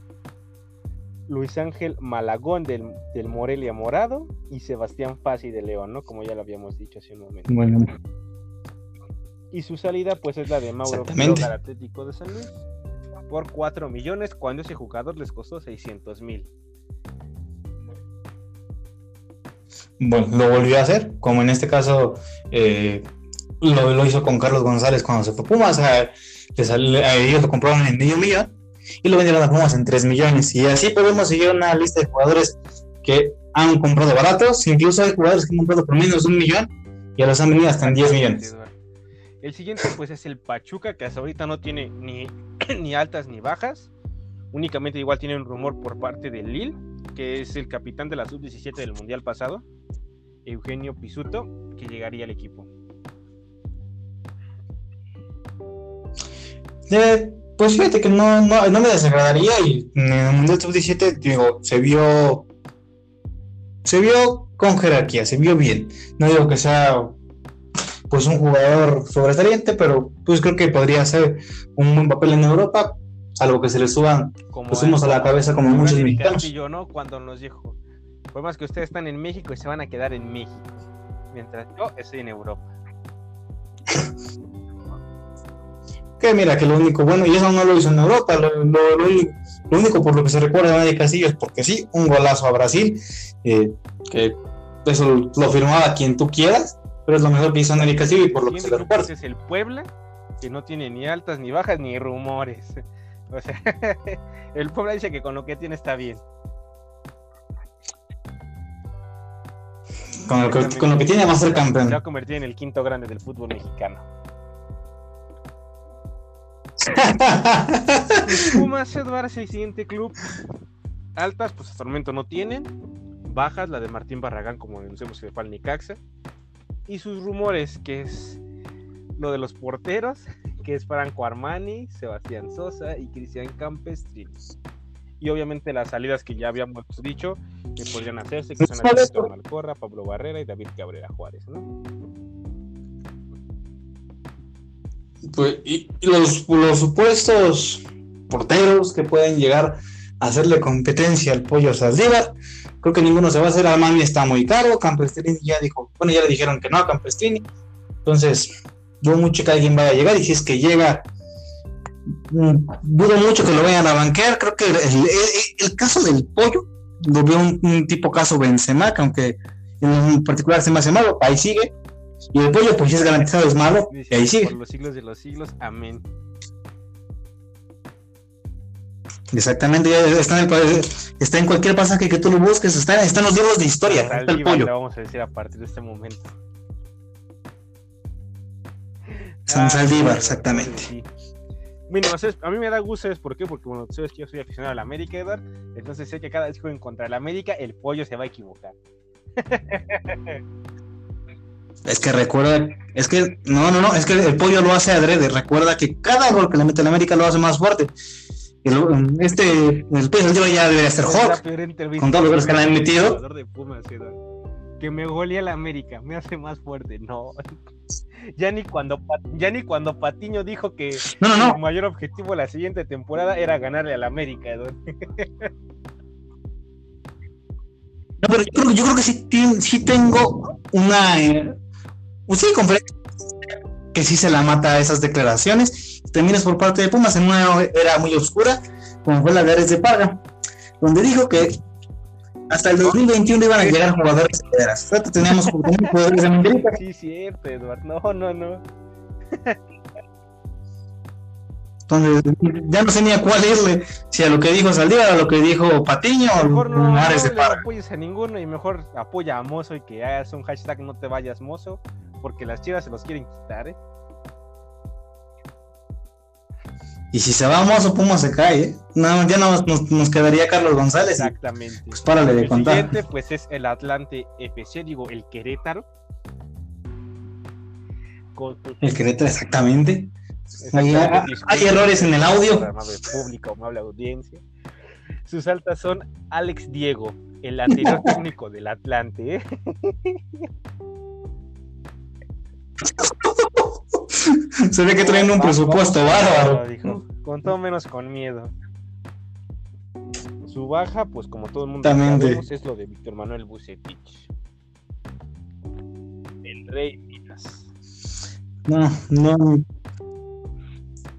Luis Ángel Malagón del, del Morelia Morado y Sebastián Fasi de León, ¿no? Como ya lo habíamos dicho hace un momento. Bueno. Y su salida pues es la de Mauro al Atlético de San Luis por 4 millones cuando ese jugador les costó 600 mil. Bueno, lo volvió a hacer, como en este caso eh, lo, hizo con Carlos González cuando se fue Pumas, a, ellos lo compraron en medio millón y lo vendieron a Pumas en 3 millones. Y así podemos seguir una lista de jugadores que han comprado baratos, incluso hay jugadores que han comprado por menos de un millón y a los han vendido hasta en 10 millones. El siguiente pues es el Pachuca, que hasta ahorita no tiene ni, ni altas ni bajas. Únicamente igual tiene un rumor por parte de Lille, que es el capitán de la sub-17 del Mundial pasado, Eugenio Pisuto, que llegaría al equipo. Eh, pues fíjate que no, no, me desagradaría y en el Mundial Sub-17, digo, se vio se vio con jerarquía, se vio bien. No digo que sea pues un jugador sobresaliente, pero pues creo que podría hacer un buen papel en Europa, salvo que se le suban como los a la cabeza como muchos mexicanos. yo, ¿no? Cuando nos dijo, fue más que ustedes están en México y se van a quedar en México. mientras yo estoy en Europa. Que mira, que lo único bueno, y eso no lo hizo en Europa, lo, único por lo que se recuerda de Nadie Castillo es porque sí, un golazo a Brasil, eh, que eso lo firmaba quien tú quieras, pero es lo mejor que hizo Castillo y por lo que se le recuerda. Es el Puebla, que no tiene ni altas, ni bajas, ni rumores. O sea, el Puebla dice que con lo que tiene está bien. Con lo, que, con lo que tiene va a ser campeón. Se va a convertir en el quinto grande del fútbol mexicano. Pumas Edward es el siguiente club. Altas, pues hasta el momento no tienen. Bajas, la de Martín Barragán, como denunciamos que fue al Nicaxa. Y sus rumores, que es lo de los porteros, que es Franco Armani, Sebastián Sosa y Cristian Campestrini. Y obviamente las salidas que ya habíamos dicho que podrían hacerse, que son Alberto Malcorra, Pablo Barrera y David Cabrera Juárez, ¿no? Pues, y, los, los, supuestos porteros que pueden llegar a hacerle competencia al pollo Saldívar, creo que ninguno se va a hacer. Armani está muy caro. Campestrini ya dijo, bueno, ya le dijeron que no a Campestrini. Entonces, dudo mucho que alguien vaya a llegar. Y si es que llega, mm, dudo mucho que lo vayan a banquear. Creo que el, caso del pollo lo veo un, tipo caso Benzema, que aunque en particular se me hace malo, ahí sigue. Y el pollo, pues si es garantizado, es malo. y ahí sigue. Por los siglos de los siglos, amén. Exactamente, está en, el, está en cualquier pasaje que tú lo busques, está, en los libros de historia. Está el pollo. vamos a decir a partir de este momento. San Saldívar, exactamente. Bueno, a mí me da gusto, ¿sabes por qué? Porque, bueno, sabes que yo soy aficionado a la América, Edward. Entonces sé que cada vez que jueguen contra la América, el pollo se va a equivocar. Es que recuerda, es que, no, no, no, es que el pollo lo hace adrede. Recuerda que cada gol que le mete la América lo hace más fuerte. Este, el pollo ya debería ser hot. Con todos los goles que le han metido. Que me golea la América, me hace más fuerte. No. Ya ni cuando ya ni cuando Patiño dijo que su mayor objetivo la siguiente temporada era ganarle a la América. No, pero yo creo, que sí, sí tengo una, eh, sí, que sí se la mata a esas declaraciones. Es por parte de Pumas en una era muy oscura, como fue la de Ares de Parga, donde dijo que hasta el 2021 iban a llegar jugadores de veras. teníamos jugadores de América. Sí, cierto, Eduardo. No, no, no. Entonces, ya no sé ni a cuál irle, si a lo que dijo Saldívar, a lo que dijo Patiño o no, Ares de Parga. No apoyes a ninguno y mejor apoya a Mozo y que hagas un hashtag no te vayas Mozo porque las chivas se los quieren quitar, ¿eh? Y si se va Mozo, Puma se cae, ¿eh? No, ya no, nos, quedaría Carlos González. Exactamente. pues párale de contar. El siguiente, pues es el Atlante FC, digo, el Querétaro. El Querétaro, exactamente. Hay, errores en el audio. Amable público, amable audiencia. Sus altas son Alex Diego, el anterior técnico del Atlante. ¿eh? Se ve que traen un presupuesto bárbaro. con todo menos con miedo. Su baja, pues como todo el mundo sabemos, es lo de Víctor Manuel Bucetich. El rey Minas. No, no.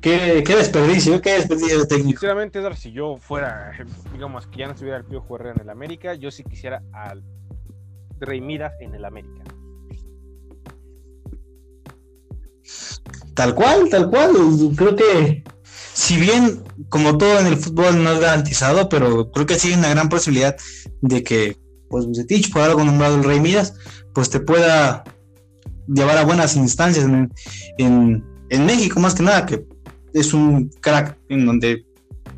Qué, qué desperdicio, qué desperdicio de técnico. Sinceramente, si yo fuera, digamos que ya no estuviera el Pío Herrera en el América, yo sí quisiera al Rey Midas en el América. Tal cual, tal cual. Creo que, si bien, como todo en el fútbol no es garantizado, pero creo que sí hay una gran posibilidad de que, pues, Bucetich, por algo nombrado el Rey Midas, pues te pueda llevar a buenas instancias en, México, más que nada, que es un crack en donde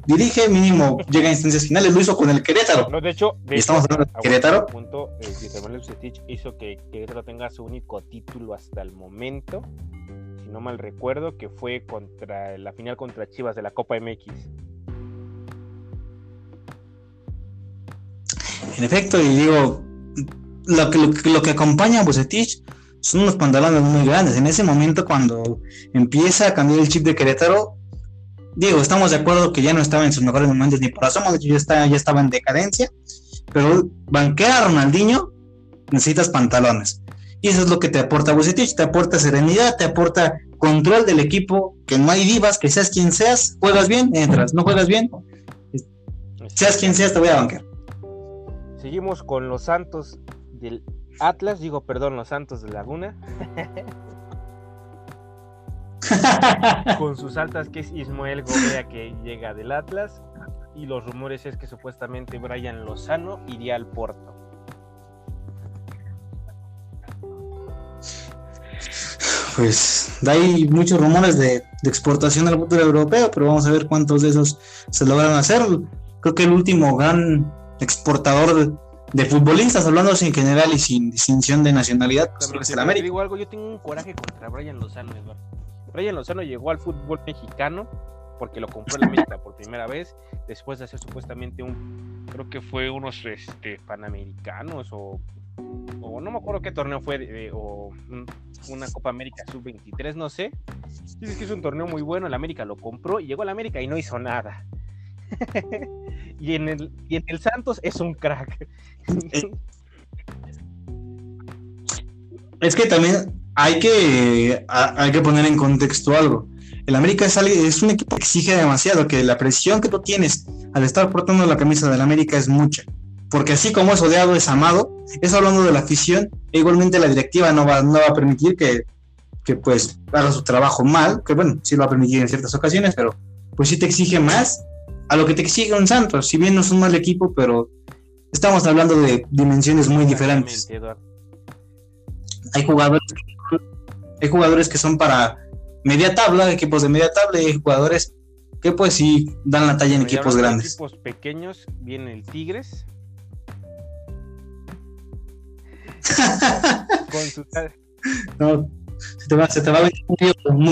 dirige, mínimo llega a instancias finales, lo hizo con el Querétaro. No, de hecho, estamos hablando de Querétaro. Punto, eh, hizo que Querétaro tenga su único título hasta el momento no mal recuerdo, que fue contra la final contra Chivas de la Copa MX. En efecto, y digo, lo que, lo, que acompaña a Bucetich son unos pantalones muy grandes. En ese momento, cuando empieza a cambiar el chip de Querétaro, digo, estamos de acuerdo que ya no estaba en sus mejores momentos ni por asomo, ya, ya estaba en decadencia, pero banquear a Ronaldinho necesitas pantalones. Y eso es lo que te aporta Bucetich, te aporta serenidad, te aporta control del equipo, que no hay divas, que seas quien seas, juegas bien, entras, no juegas bien, seas quien seas, te voy a bancar. Seguimos con los Santos del Atlas, digo, perdón, los Santos de Laguna. con sus altas que es Ismael Gobea que llega del Atlas y los rumores es que supuestamente Brian Lozano iría al Porto. Pues hay muchos rumores de, exportación al fútbol europeo, pero vamos a ver cuántos de esos se logran hacer. Creo que el último gran exportador de, futbolistas, hablando en general y sin distinción de nacionalidad, pues, el América. Digo algo, yo tengo un coraje contra Brian Lozano, Eduardo. Brian Lozano llegó al fútbol mexicano porque lo compró en América por primera vez, después de hacer supuestamente un, creo que fue unos este, panamericanos o, o no me acuerdo qué torneo fue, o una Copa América sub-23, no sé. Dices que es un torneo muy bueno, el América lo compró y llegó al América y no hizo nada. y, en el, y en el Santos es un crack. es que también hay que, hay que poner en contexto algo. El América es, es, un equipo que exige demasiado, que la presión que tú tienes al estar portando la camisa del América es mucha. Porque así como es odiado, es amado. Eso hablando de la afición, e igualmente la directiva no va, no va a permitir que, que pues haga su trabajo mal, que bueno, sí lo va a permitir en ciertas ocasiones, pero pues sí te exige más a lo que te exige un Santos. Si bien no es un mal equipo, pero estamos hablando de dimensiones muy diferentes. Hay jugadores hay jugadores que son para media tabla, equipos de media tabla, y hay jugadores que pues sí dan la talla en equipos grandes. equipos pequeños viene el Tigres. Con su... No, se te va, se te va a ver un medio, un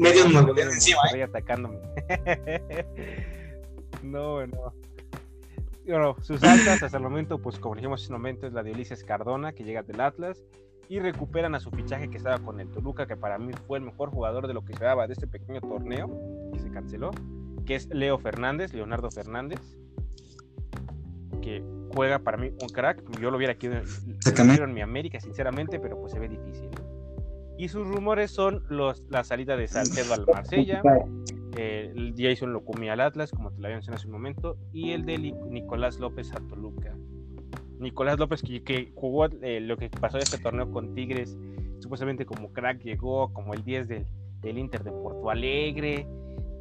medio, medio encima. ¿eh? atacándome. no, no. Bueno, sus altas hasta el momento, pues como dijimos en un momento, es la de Ulises Cardona, que llega del Atlas y recuperan a su fichaje que estaba con el Toluca, que para mí fue el mejor jugador de lo que se daba de este pequeño torneo, que se canceló, que es Leo Fernández, Leonardo Fernández, que juega para mí un crack. Yo lo hubiera querido en mi América, sinceramente, pero pues se ve difícil. Y sus rumores son los, la salida de Salcedo al Marsella, el Jason Locumi al Atlas, como te lo había mencionado hace un momento, y el de Nicolás López a Toluca. Nicolás López, que, jugó eh, lo que pasó en este torneo con Tigres, supuestamente como crack, llegó como el 10 del, Inter de Porto Alegre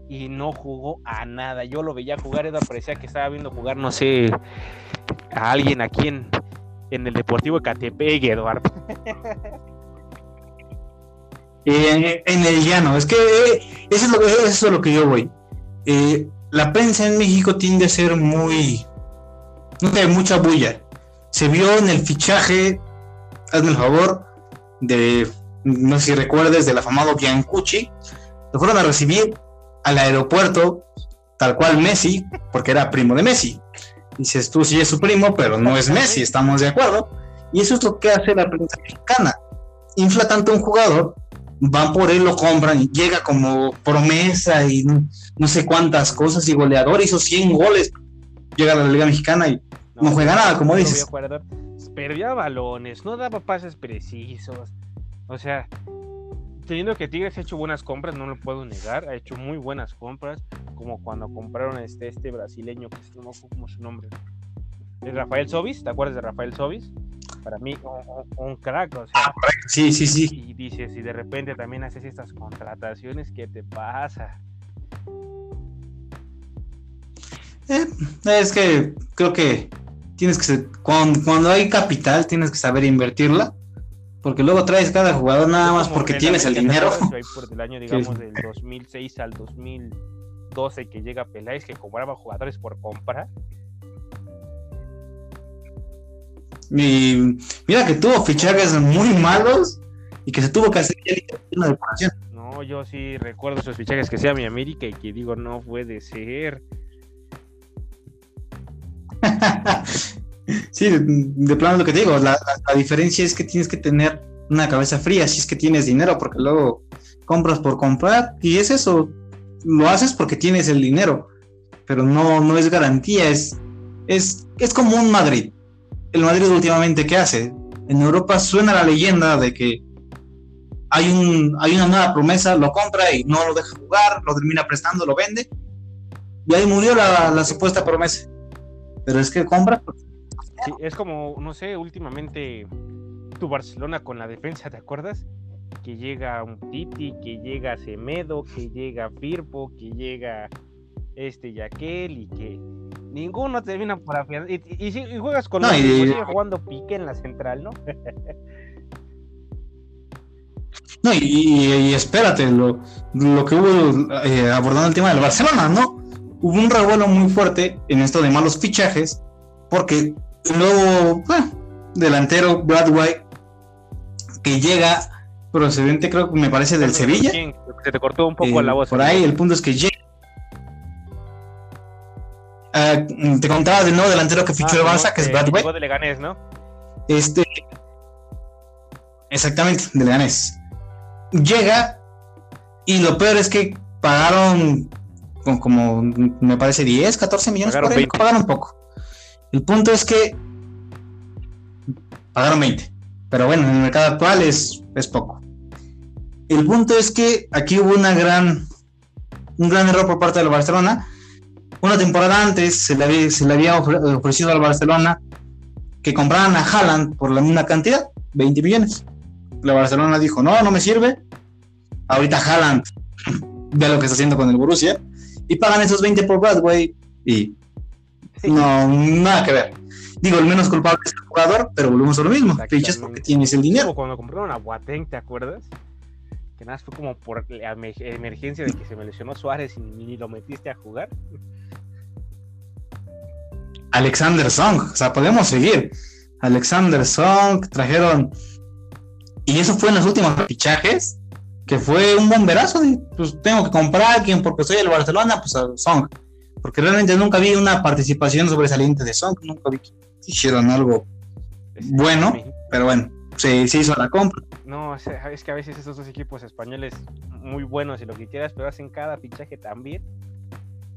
y no jugó a nada. Yo lo veía jugar, Edward, parecía que estaba viendo jugar, no sé, a alguien aquí en, el Deportivo de Catepec, Eduardo. Eh, en el llano, es que eh, eso, es lo, eso es lo que yo voy. la prensa en México tiende a ser muy, no sé, mucha bulla se vio en el fichaje, hazme el favor, de, no sé si recuerdes, del afamado Biancucci, lo fueron a recibir al aeropuerto, tal cual Messi, porque era primo de Messi. Dices tú sí es su primo, pero no es Messi, estamos de acuerdo. Y eso es lo que hace la prensa mexicana. Infla tanto un jugador, van por él, lo compran y llega como promesa y no, sé cuántas cosas y goleador, hizo 100 goles, llega a la Liga Mexicana y no, juega nada, como dices. Perdía balones, no daba pases precisos. O sea, teniendo que Tigres ha hecho buenas compras, no lo puedo negar, ha hecho muy buenas compras, como cuando compraron este, este brasileño, que no me como su nombre, es Rafael Sobis, ¿te acuerdas de Rafael Sobis? Para mí, un, crack, o sea. Ah, sí, sí, sí. Y dices, y de repente también haces estas contrataciones, ¿qué te pasa? Eh, es que creo que tienes que cuando, hay capital tienes que saber invertirla porque luego traes cada jugador nada más porque tienes el dinero. Por el año, digamos, del 2006 al 2012 que llega Peláez, que cobraba jugadores por compra. Y mira que tuvo fichajes muy malos y que se tuvo que hacer una depuración. No, yo sí recuerdo esos fichajes que sea mi América y que digo, no puede ser. sí, de, plano lo que te digo, la, diferencia es que tienes que tener una cabeza fría si es que tienes dinero, porque luego compras por comprar y es eso, lo haces porque tienes el dinero, pero no, no es garantía, es, es, es como un Madrid. El Madrid últimamente, ¿qué hace? en Europa suena la leyenda de que hay, un, hay una nueva promesa, lo compra y no lo deja jugar, lo termina prestando, lo vende. Y ahí murió la, supuesta promesa. Pero es que compra. Sí, es como, no sé, últimamente tu Barcelona con la defensa, ¿te acuerdas? Que llega un Titi, que llega Semedo, que llega Firpo, que llega este y aquel y que ninguno termina por afianzar. Y, y, juegas con los y, sigue jugando pique en la central, ¿no? No, y, espérate, lo, que hubo eh, abordando el tema del Barcelona, ¿no? Hubo un revuelo muy fuerte en esto de malos fichajes, porque el nuevo delantero Brad White, que llega procedente, creo que me parece del Sevilla. Se te cortó un poco la voz. Por ahí, el punto es que llega. Ah, te contaba del nuevo delantero que fichó el ah, Barça, que es Brad White. de Leganés, ¿no? Este. Exactamente, de Leganés llega y lo peor es que pagaron como, me parece, 10, 14 millones pagaron por él, pagaron poco. El punto es que pagaron 20, pero bueno, en el mercado actual es, es poco. El punto es que aquí hubo una gran, un gran error por parte del Barcelona. Una temporada antes se le había, ofrecido al Barcelona que compraran a Haaland por la misma cantidad, 20 millones la Barcelona dijo, no, no me sirve. Ahorita Haaland ve lo que está haciendo con el Borussia y pagan esos 20 por Bradway y no, nada que ver. Digo, el menos culpable es el jugador, pero volvemos a lo mismo. Fichas porque tienes el dinero. cuando compraron a Boateng, ¿te acuerdas? Que nada, fue como por la emergencia de que se me lesionó Suárez y ni lo metiste a jugar. Alexander Song, o sea, podemos seguir. Alexander Song, trajeron y eso fue en los últimos fichajes, que fue un bomberazo. pues tengo que comprar a quien porque soy el Barcelona, pues a Song. Porque realmente nunca vi una participación sobresaliente de Song, nunca vi que hicieron algo bueno, pero bueno, se, se hizo la compra. No, es que a veces esos dos equipos españoles muy buenos y lo que quieras, pero hacen cada fichaje también.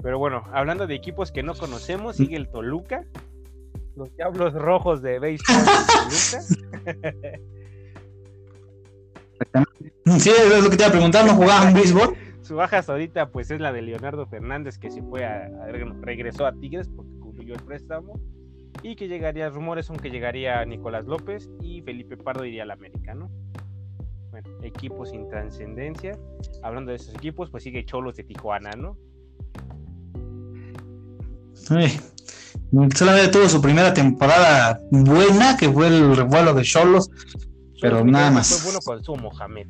Pero bueno, hablando de equipos que no conocemos, sigue el Toluca, los Diablos Rojos de béisbol de Toluca. Sí, es lo que te iba a preguntar, ¿no jugaban béisbol? Su baja ahorita pues es la de Leonardo Fernández que se fue a, regresó a Tigres porque concluyó el préstamo y que llegaría rumores son que llegaría Nicolás López y Felipe Pardo iría al América, ¿no? Bueno, equipos sin trascendencia. Hablando de esos equipos, pues sigue Cholos de Tijuana, ¿no? solamente tuvo su primera temporada buena, que fue el revuelo de Cholos, pero nada más. Fue bueno cuando estuvo Mohamed,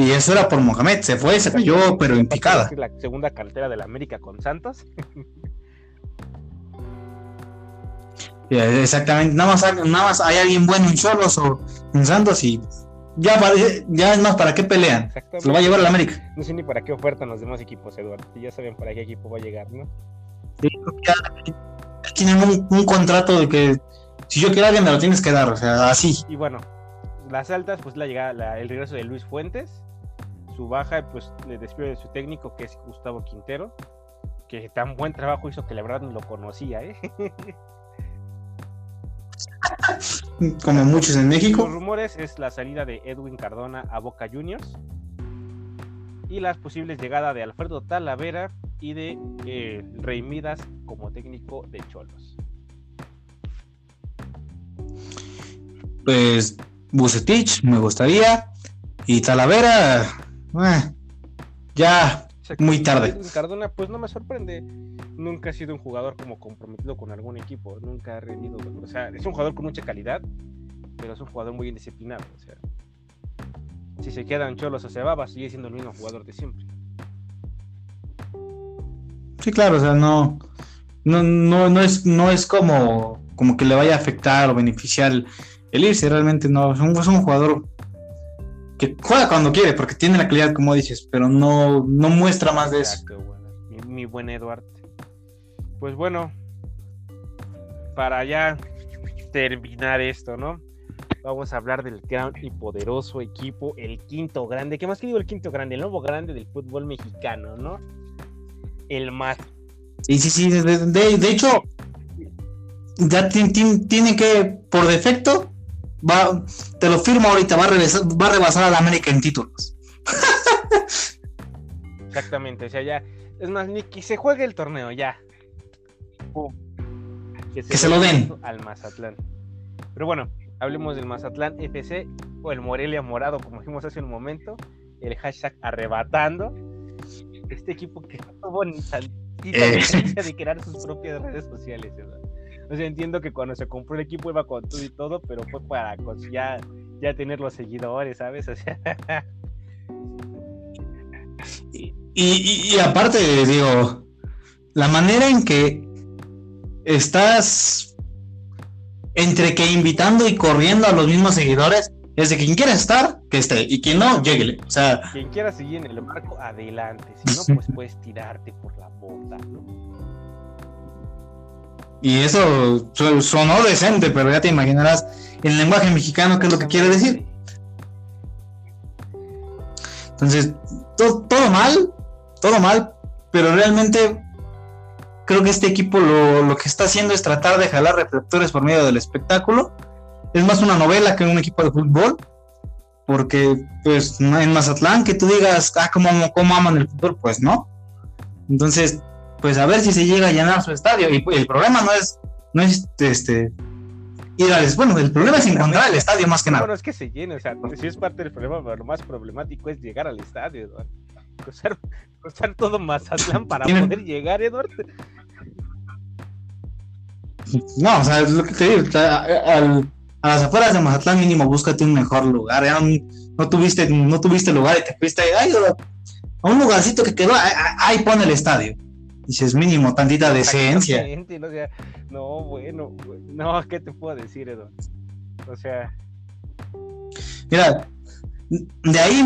Y eso era por Mohamed, se fue, se cayó, pero en picada. La segunda cartera de la América con Santos. Exactamente, nada más, nada más hay alguien bueno en Cholos o en Santos y ya, ya es más, ¿para qué pelean? Se lo va a llevar a la América. No sé ni para qué ofertan los demás equipos, Eduardo. Ya saben para qué equipo va a llegar, ¿no? Sí, ya tienen un, un contrato de que si yo quiero alguien me lo tienes que dar, o sea, así. Y bueno, las altas, pues la llegada, el regreso de Luis Fuentes, su baja, pues le despido de su técnico, que es Gustavo Quintero, que tan buen trabajo hizo que la verdad no lo conocía, ¿eh? Como muchos en México. Los rumores es la salida de Edwin Cardona a Boca Juniors y las posibles llegadas de Alfredo Talavera y de eh, Rey Midas como técnico de Cholos. pues Bucetich me gustaría y Talavera eh, ya muy tarde. Cardona pues no me sorprende. Nunca ha sido un jugador como comprometido con algún equipo, nunca ha rendido, o sea, es un jugador con mucha calidad, pero es un jugador muy indisciplinado, o sea, si se quedan cholos o se va, seguir siendo el mismo jugador de siempre. Sí, claro, o sea, no, no, no, no es, no es como, como que le vaya a afectar o beneficiar el irse realmente no, es un, jugador que juega cuando quiere, porque tiene la calidad, como dices, pero no, no muestra más de eso. Mi, buen Eduard. Pues bueno, para ya terminar esto, ¿no? Vamos a hablar del gran y poderoso equipo, el quinto grande. ¿Qué más que digo el quinto grande? El nuevo grande del fútbol mexicano, ¿no? El más. Sí, sí, sí. De, de hecho, ya tiene que, por defecto, va, te lo firmo ahorita, va a, va a rebasar a la América en títulos. Exactamente, o sea, ya, es más, ni que se juegue el torneo, ya. Que se, lo den. Al Mazatlán. Pero bueno, hablemos del Mazatlán FC o el Morelia Morado, como dijimos hace un momento. El hashtag arrebatando. Este equipo que no tuvo ni tantita eh. de crear sus propias redes sociales, ¿verdad? O sea, entiendo que cuando se compró el equipo iba con todo y todo, pero fue para ya, ya tener los seguidores, ¿sabes? O sea. y, y, y aparte, digo, la manera en que estás entre que invitando y corriendo a los mismos seguidores, es de quien quiera estar, que esté, y quien no, lléguele. O sea, quien quiera seguir en el marco, adelante. Si no, pues puedes tirarte por la bota, Y eso sonó decente, pero ya te imaginarás el lenguaje mexicano qué es lo que quiere decir. Entonces, todo mal, todo mal, pero realmente creo que este equipo lo, que está haciendo es tratar de jalar reflectores por medio del espectáculo. Es más una novela que un equipo de fútbol, porque pues en Mazatlán que tú digas, ah, cómo, cómo aman el fútbol, pues no. Entonces, pues a ver si se llega a llenar su estadio. Y el problema no es, no es este, ir al, bueno, el problema es encontrar el estadio más que nada. Bueno, es que se llene, o sea, sí es parte del problema, pero lo más problemático es llegar al estadio, Eduardo. Cruzar, todo Mazatlán para poder llegar, Eduardo. No, o sea, es lo que te digo. a las afueras de Mazatlán mínimo búscate un mejor lugar. no, tuviste, no tuviste lugar y te fuiste a un lugarcito que quedó, ahí, pone el estadio. Dices, mínimo, tantita decencia. No, bueno, no, ¿qué te puedo decir, Edo? O sea. Mira, de ahí,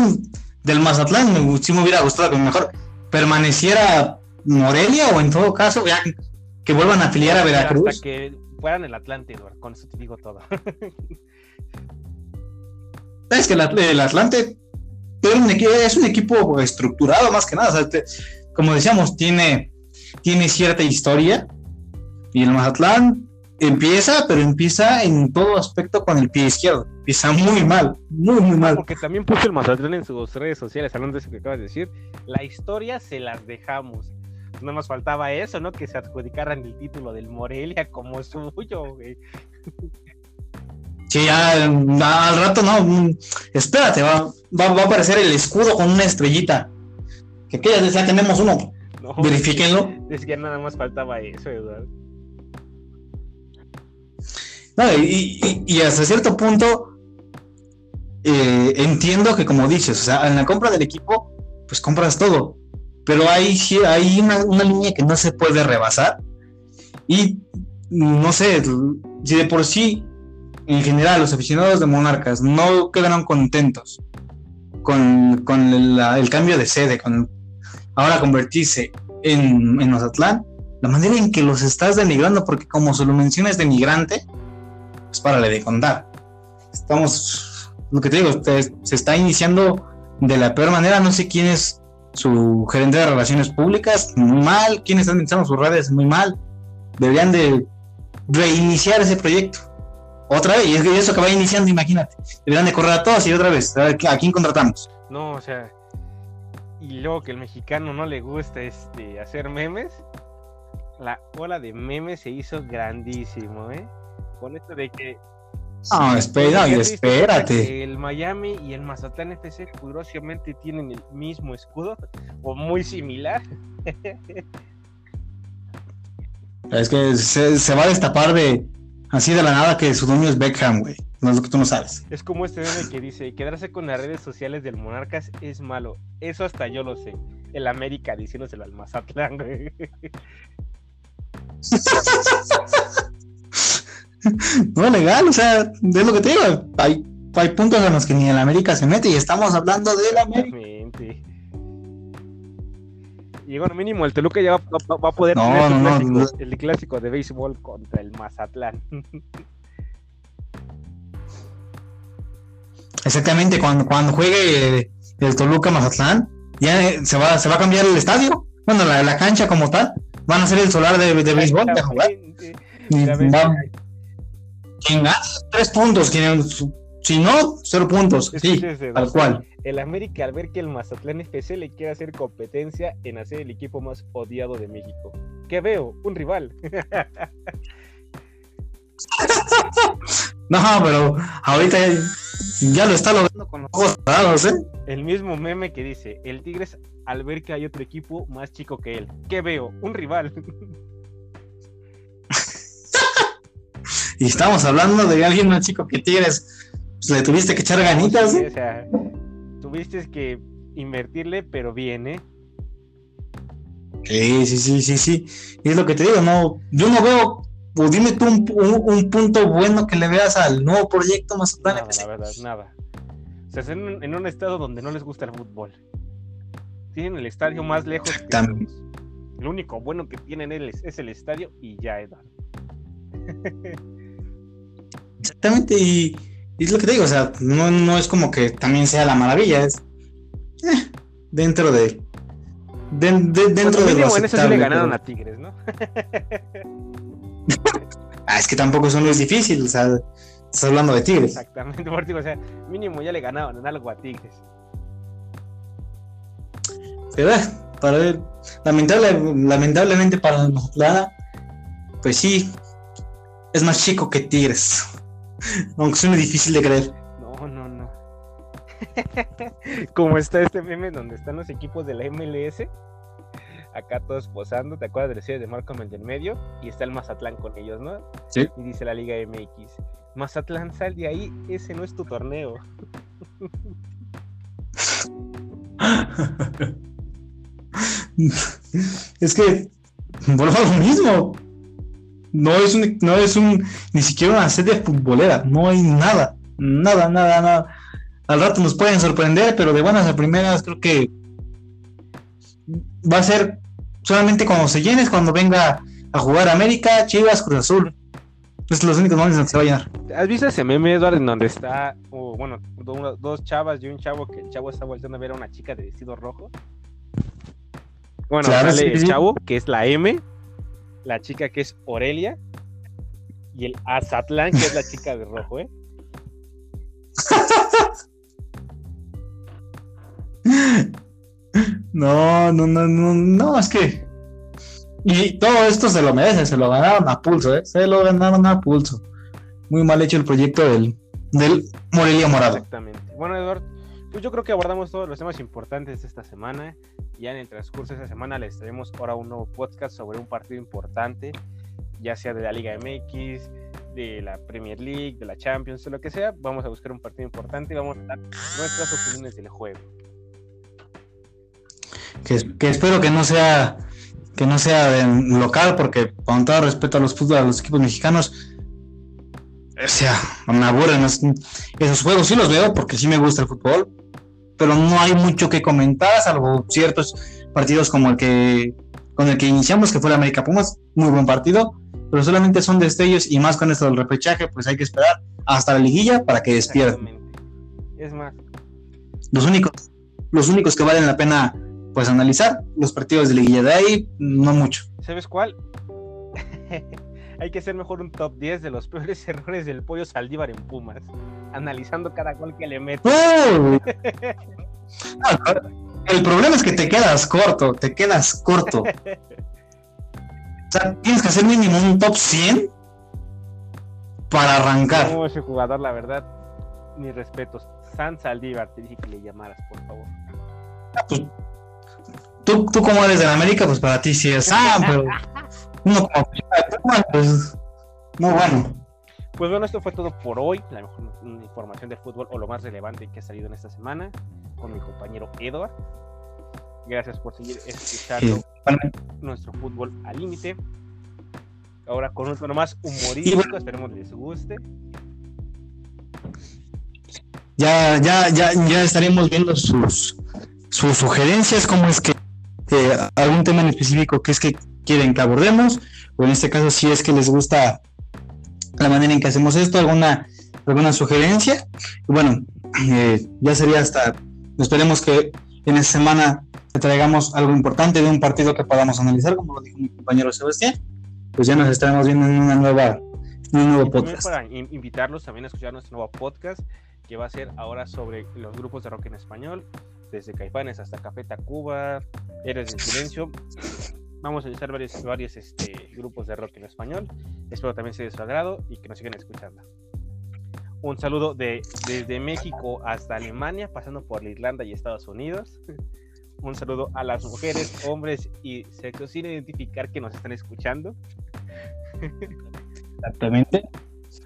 del Mazatlán, me, sí me hubiera gustado que mejor permaneciera Morelia o en todo caso, ya que vuelvan a afiliar a Veracruz. Hasta que fueran el Atlante, Eduardo. Con eso te digo todo. es que el, Atlante es un equipo estructurado más que nada. como decíamos, tiene, tiene cierta historia. Y el Mazatlán empieza, pero empieza en todo aspecto con el pie izquierdo. Empieza muy mal, muy, muy mal. Porque también puso el Mazatlán en sus redes sociales, hablando de eso que acabas de decir. La historia se las dejamos no nos faltaba eso, ¿no? Que se adjudicaran el título del Morelia como suyo, güey. Sí, ya, al rato no, mm, espérate, va, va, a aparecer el escudo con una estrellita. Que aquellas ya tenemos uno. No, Verifíquenlo. Es que nada más faltaba eso, Eduardo. No, y, y, hasta cierto punto eh, entiendo que como dices, o sea, en la compra del equipo, pues compras todo pero hay, hay una, línea que no se puede rebasar. Y no sé, si de por sí, en general, los aficionados de Monarcas no quedaron contentos con, el, cambio de sede, con ahora convertirse en, en Mazatlán, la manera en que los estás denigrando, porque como se lo mencionas denigrante, pues párale de contar. Estamos, lo que te digo, se está iniciando de la peor manera, no sé quién es su gerente de relaciones públicas, muy mal, quienes están administrando sus redes, muy mal. Deberían de reiniciar ese proyecto. Otra vez, y es que eso que va iniciando, imagínate. Deberían de correr a todos y otra vez, a, a quién contratamos. No, o sea, y luego que el mexicano no le gusta este, hacer memes, la ola de memes se hizo grandísimo, ¿eh? Con esto de que no, espera, espérate. El Miami y el Mazatlán FC curiosamente tienen el mismo escudo o muy similar. Es que se, va a destapar de así de la nada que su dueño es Beckham, güey. No es lo que tú no sabes. Es como este meme que dice, quedarse con las redes sociales del Monarcas es malo. Eso hasta yo lo sé. El América diciéndoselo al Mazatlán, güey. no legal, o sea, es lo que te digo. Hay, hay puntos en los que ni el América se mete y estamos hablando del América. Y bueno, mínimo el Toluca ya va, a poder tener el, clásico, de béisbol contra el Mazatlán. Exactamente, cuando, cuando juegue el Toluca Mazatlán, ya se va, se va a cambiar el estadio. Bueno, la, la cancha como tal, van a ser el solar de, de béisbol de jugar. quien gana, tres puntos. Si no, cero puntos. Sí, tal cual. El América, al ver que el Mazatlán FC le quiere hacer competencia en hacer el equipo más odiado de México. ¿Qué veo? Un rival. no, pero ahorita ya, lo está logrando con los ojos cerrados, ¿eh? El mismo meme que dice: el Tigres, al ver que hay otro equipo más chico que él. ¿Qué veo? Un rival. y estamos hablando de alguien más chico que Tigres. Pues, le tuviste que echar ganitas. o sea, tuviste que invertirle, pero bien, ¿eh? Sí, sí, sí, sí, sí. Y es lo que te digo, no, yo no veo, pues dime tú un, punto bueno que le veas al nuevo proyecto más Nada, la verdad, nada. O sea, en, en un estado donde no les gusta el fútbol. Tienen el estadio más lejos. Que lo único bueno que tienen es, es el estadio y ya, Eduardo. Exactamente, y, es lo que te digo, o sea, no, es como que también sea la maravilla, es eh, dentro de, dentro de lo en eso sí le ganaron a Tigres, ¿no? ah, es que tampoco son muy difíciles, o sea, estás hablando de Tigres. Exactamente, o sea, mínimo ya le ganaron en algo a Tigres. Pero, eh, para ver, lamentable, lamentablemente para la pues sí, es más chico que Tigres. Aunque suene difícil de creer. No, no, no. Como está este meme donde están los equipos de la MLS, acá todos posando, ¿te acuerdas de la serie de Marco en del medio? Y está el Mazatlán con ellos, ¿no? Sí. Y dice la Liga MX, Mazatlán, sal de ahí, ese no es tu torneo. es que vuelvo a lo mismo. No es un, no es un, ni siquiera una serie futbolera, no hay nada, nada, nada, nada. Al rato nos pueden sorprender, pero de buenas a primeras creo que va a ser solamente cuando se llene, cuando venga a jugar América, Chivas, Cruz Azul. Es los únicos momentos donde se va a llenar. ¿Has visto ese meme, Eduardo, en donde está, bueno, dos chavas y un chavo que el chavo está volviendo a ver a una chica de vestido rojo? Bueno, sale el chavo, que es la M, la chica que es Aurelia, y el Azatlán, que es la chica de rojo, ¿eh? No, no, no, no, no, es que. Y todo esto se lo merece, se lo ganaron a pulso, ¿eh? Se lo ganaron a pulso. Muy mal hecho el proyecto del, del Morelia Morado. Exactamente. Bueno, Eduardo, pues yo creo que abordamos todos los temas importantes esta semana. Ya en el transcurso de esta semana les traemos ahora un nuevo podcast sobre un partido importante, ya sea de la Liga MX, de la Premier League, de la Champions, o lo que sea. Vamos a buscar un partido importante y vamos a dar nuestras opiniones del juego. Que, espero que no sea que no sea local, porque con todo respeto a los fútbol, a los equipos mexicanos, o sea, me aburren esos juegos, sí los veo porque sí me gusta el fútbol, pero no hay mucho que comentar, salvo ciertos partidos como el que con el que iniciamos, que fue el América Pumas, muy buen partido, pero solamente son destellos y más con esto del repechaje, pues hay que esperar hasta la liguilla para que despierten. Es más. Los únicos, los únicos que valen la pena pues analizar, los partidos de liguilla de ahí, no mucho. ¿Sabes cuál? hay que hacer mejor un top 10 de los peores errores del pollo Saldívar en Pumas, analizando cada gol que le mete. el problema es que te quedas corto, te quedas corto. o sea, tienes que hacer mínimo un top 100 para arrancar. No, ese jugador, la verdad, mis respetos. San Saldívar, te dije que le llamaras, por favor. Ah, pues, tú, tú como eres de América, pues para ti sí es San, pero no pues, no bueno. Pues bueno, esto fue todo por hoy. La mejor información del fútbol o lo más relevante que ha salido en esta semana con mi compañero Edward. Gracias por seguir escuchando nuestro fútbol al límite. Ahora con un tono más humorístico, esperemos les guste. Ya, ya, ya, ya estaremos viendo sus, sus sugerencias, como es que algún tema en específico que es que quieren que abordemos, o en este caso si es que les gusta la manera en que hacemos esto, alguna, alguna sugerencia. bueno, eh, ya sería hasta, esperemos que en esta semana traigamos algo importante de un partido que podamos analizar, como lo dijo mi compañero Sebastián. pues ya nos estaremos viendo en una nueva, un nuevo podcast. Para invitarlos también a escuchar nuestro nuevo podcast, que va a ser ahora sobre los grupos de rock en español, desde Caifanes hasta Café Tacuba, Eres del Silencio. Vamos a usar varios, varios este, grupos de rock en español. Espero también sea de su agrado y que nos sigan escuchando. Un saludo de, desde México hasta Alemania, pasando por Irlanda y Estados Unidos. Un saludo a las mujeres, hombres y sexos sin identificar que nos están escuchando. Exactamente.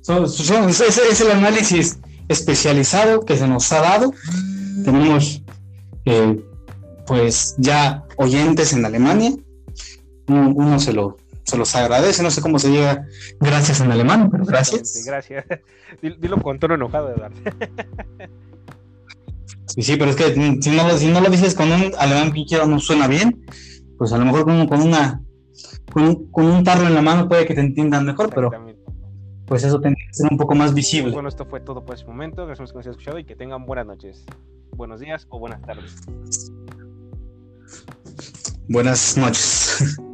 ese es el análisis especializado que se nos ha dado. Tenemos eh, pues ya oyentes en Alemania. Uno, se lo se los agradece, no sé cómo se llega gracias en alemán, pero gracias. Gracias. Dilo con tono enojado, Eduardo. Sí, sí, pero es que si no, si no lo dices con un alemán que no suena bien, pues a lo mejor con, con una con un, con un, tarro en la mano puede que te entiendan mejor, pero pues eso tendría que ser un poco más visible. Bueno, esto fue todo por este momento. Gracias por haber escuchado y que tengan buenas noches, buenos días o buenas tardes. Buenas noches.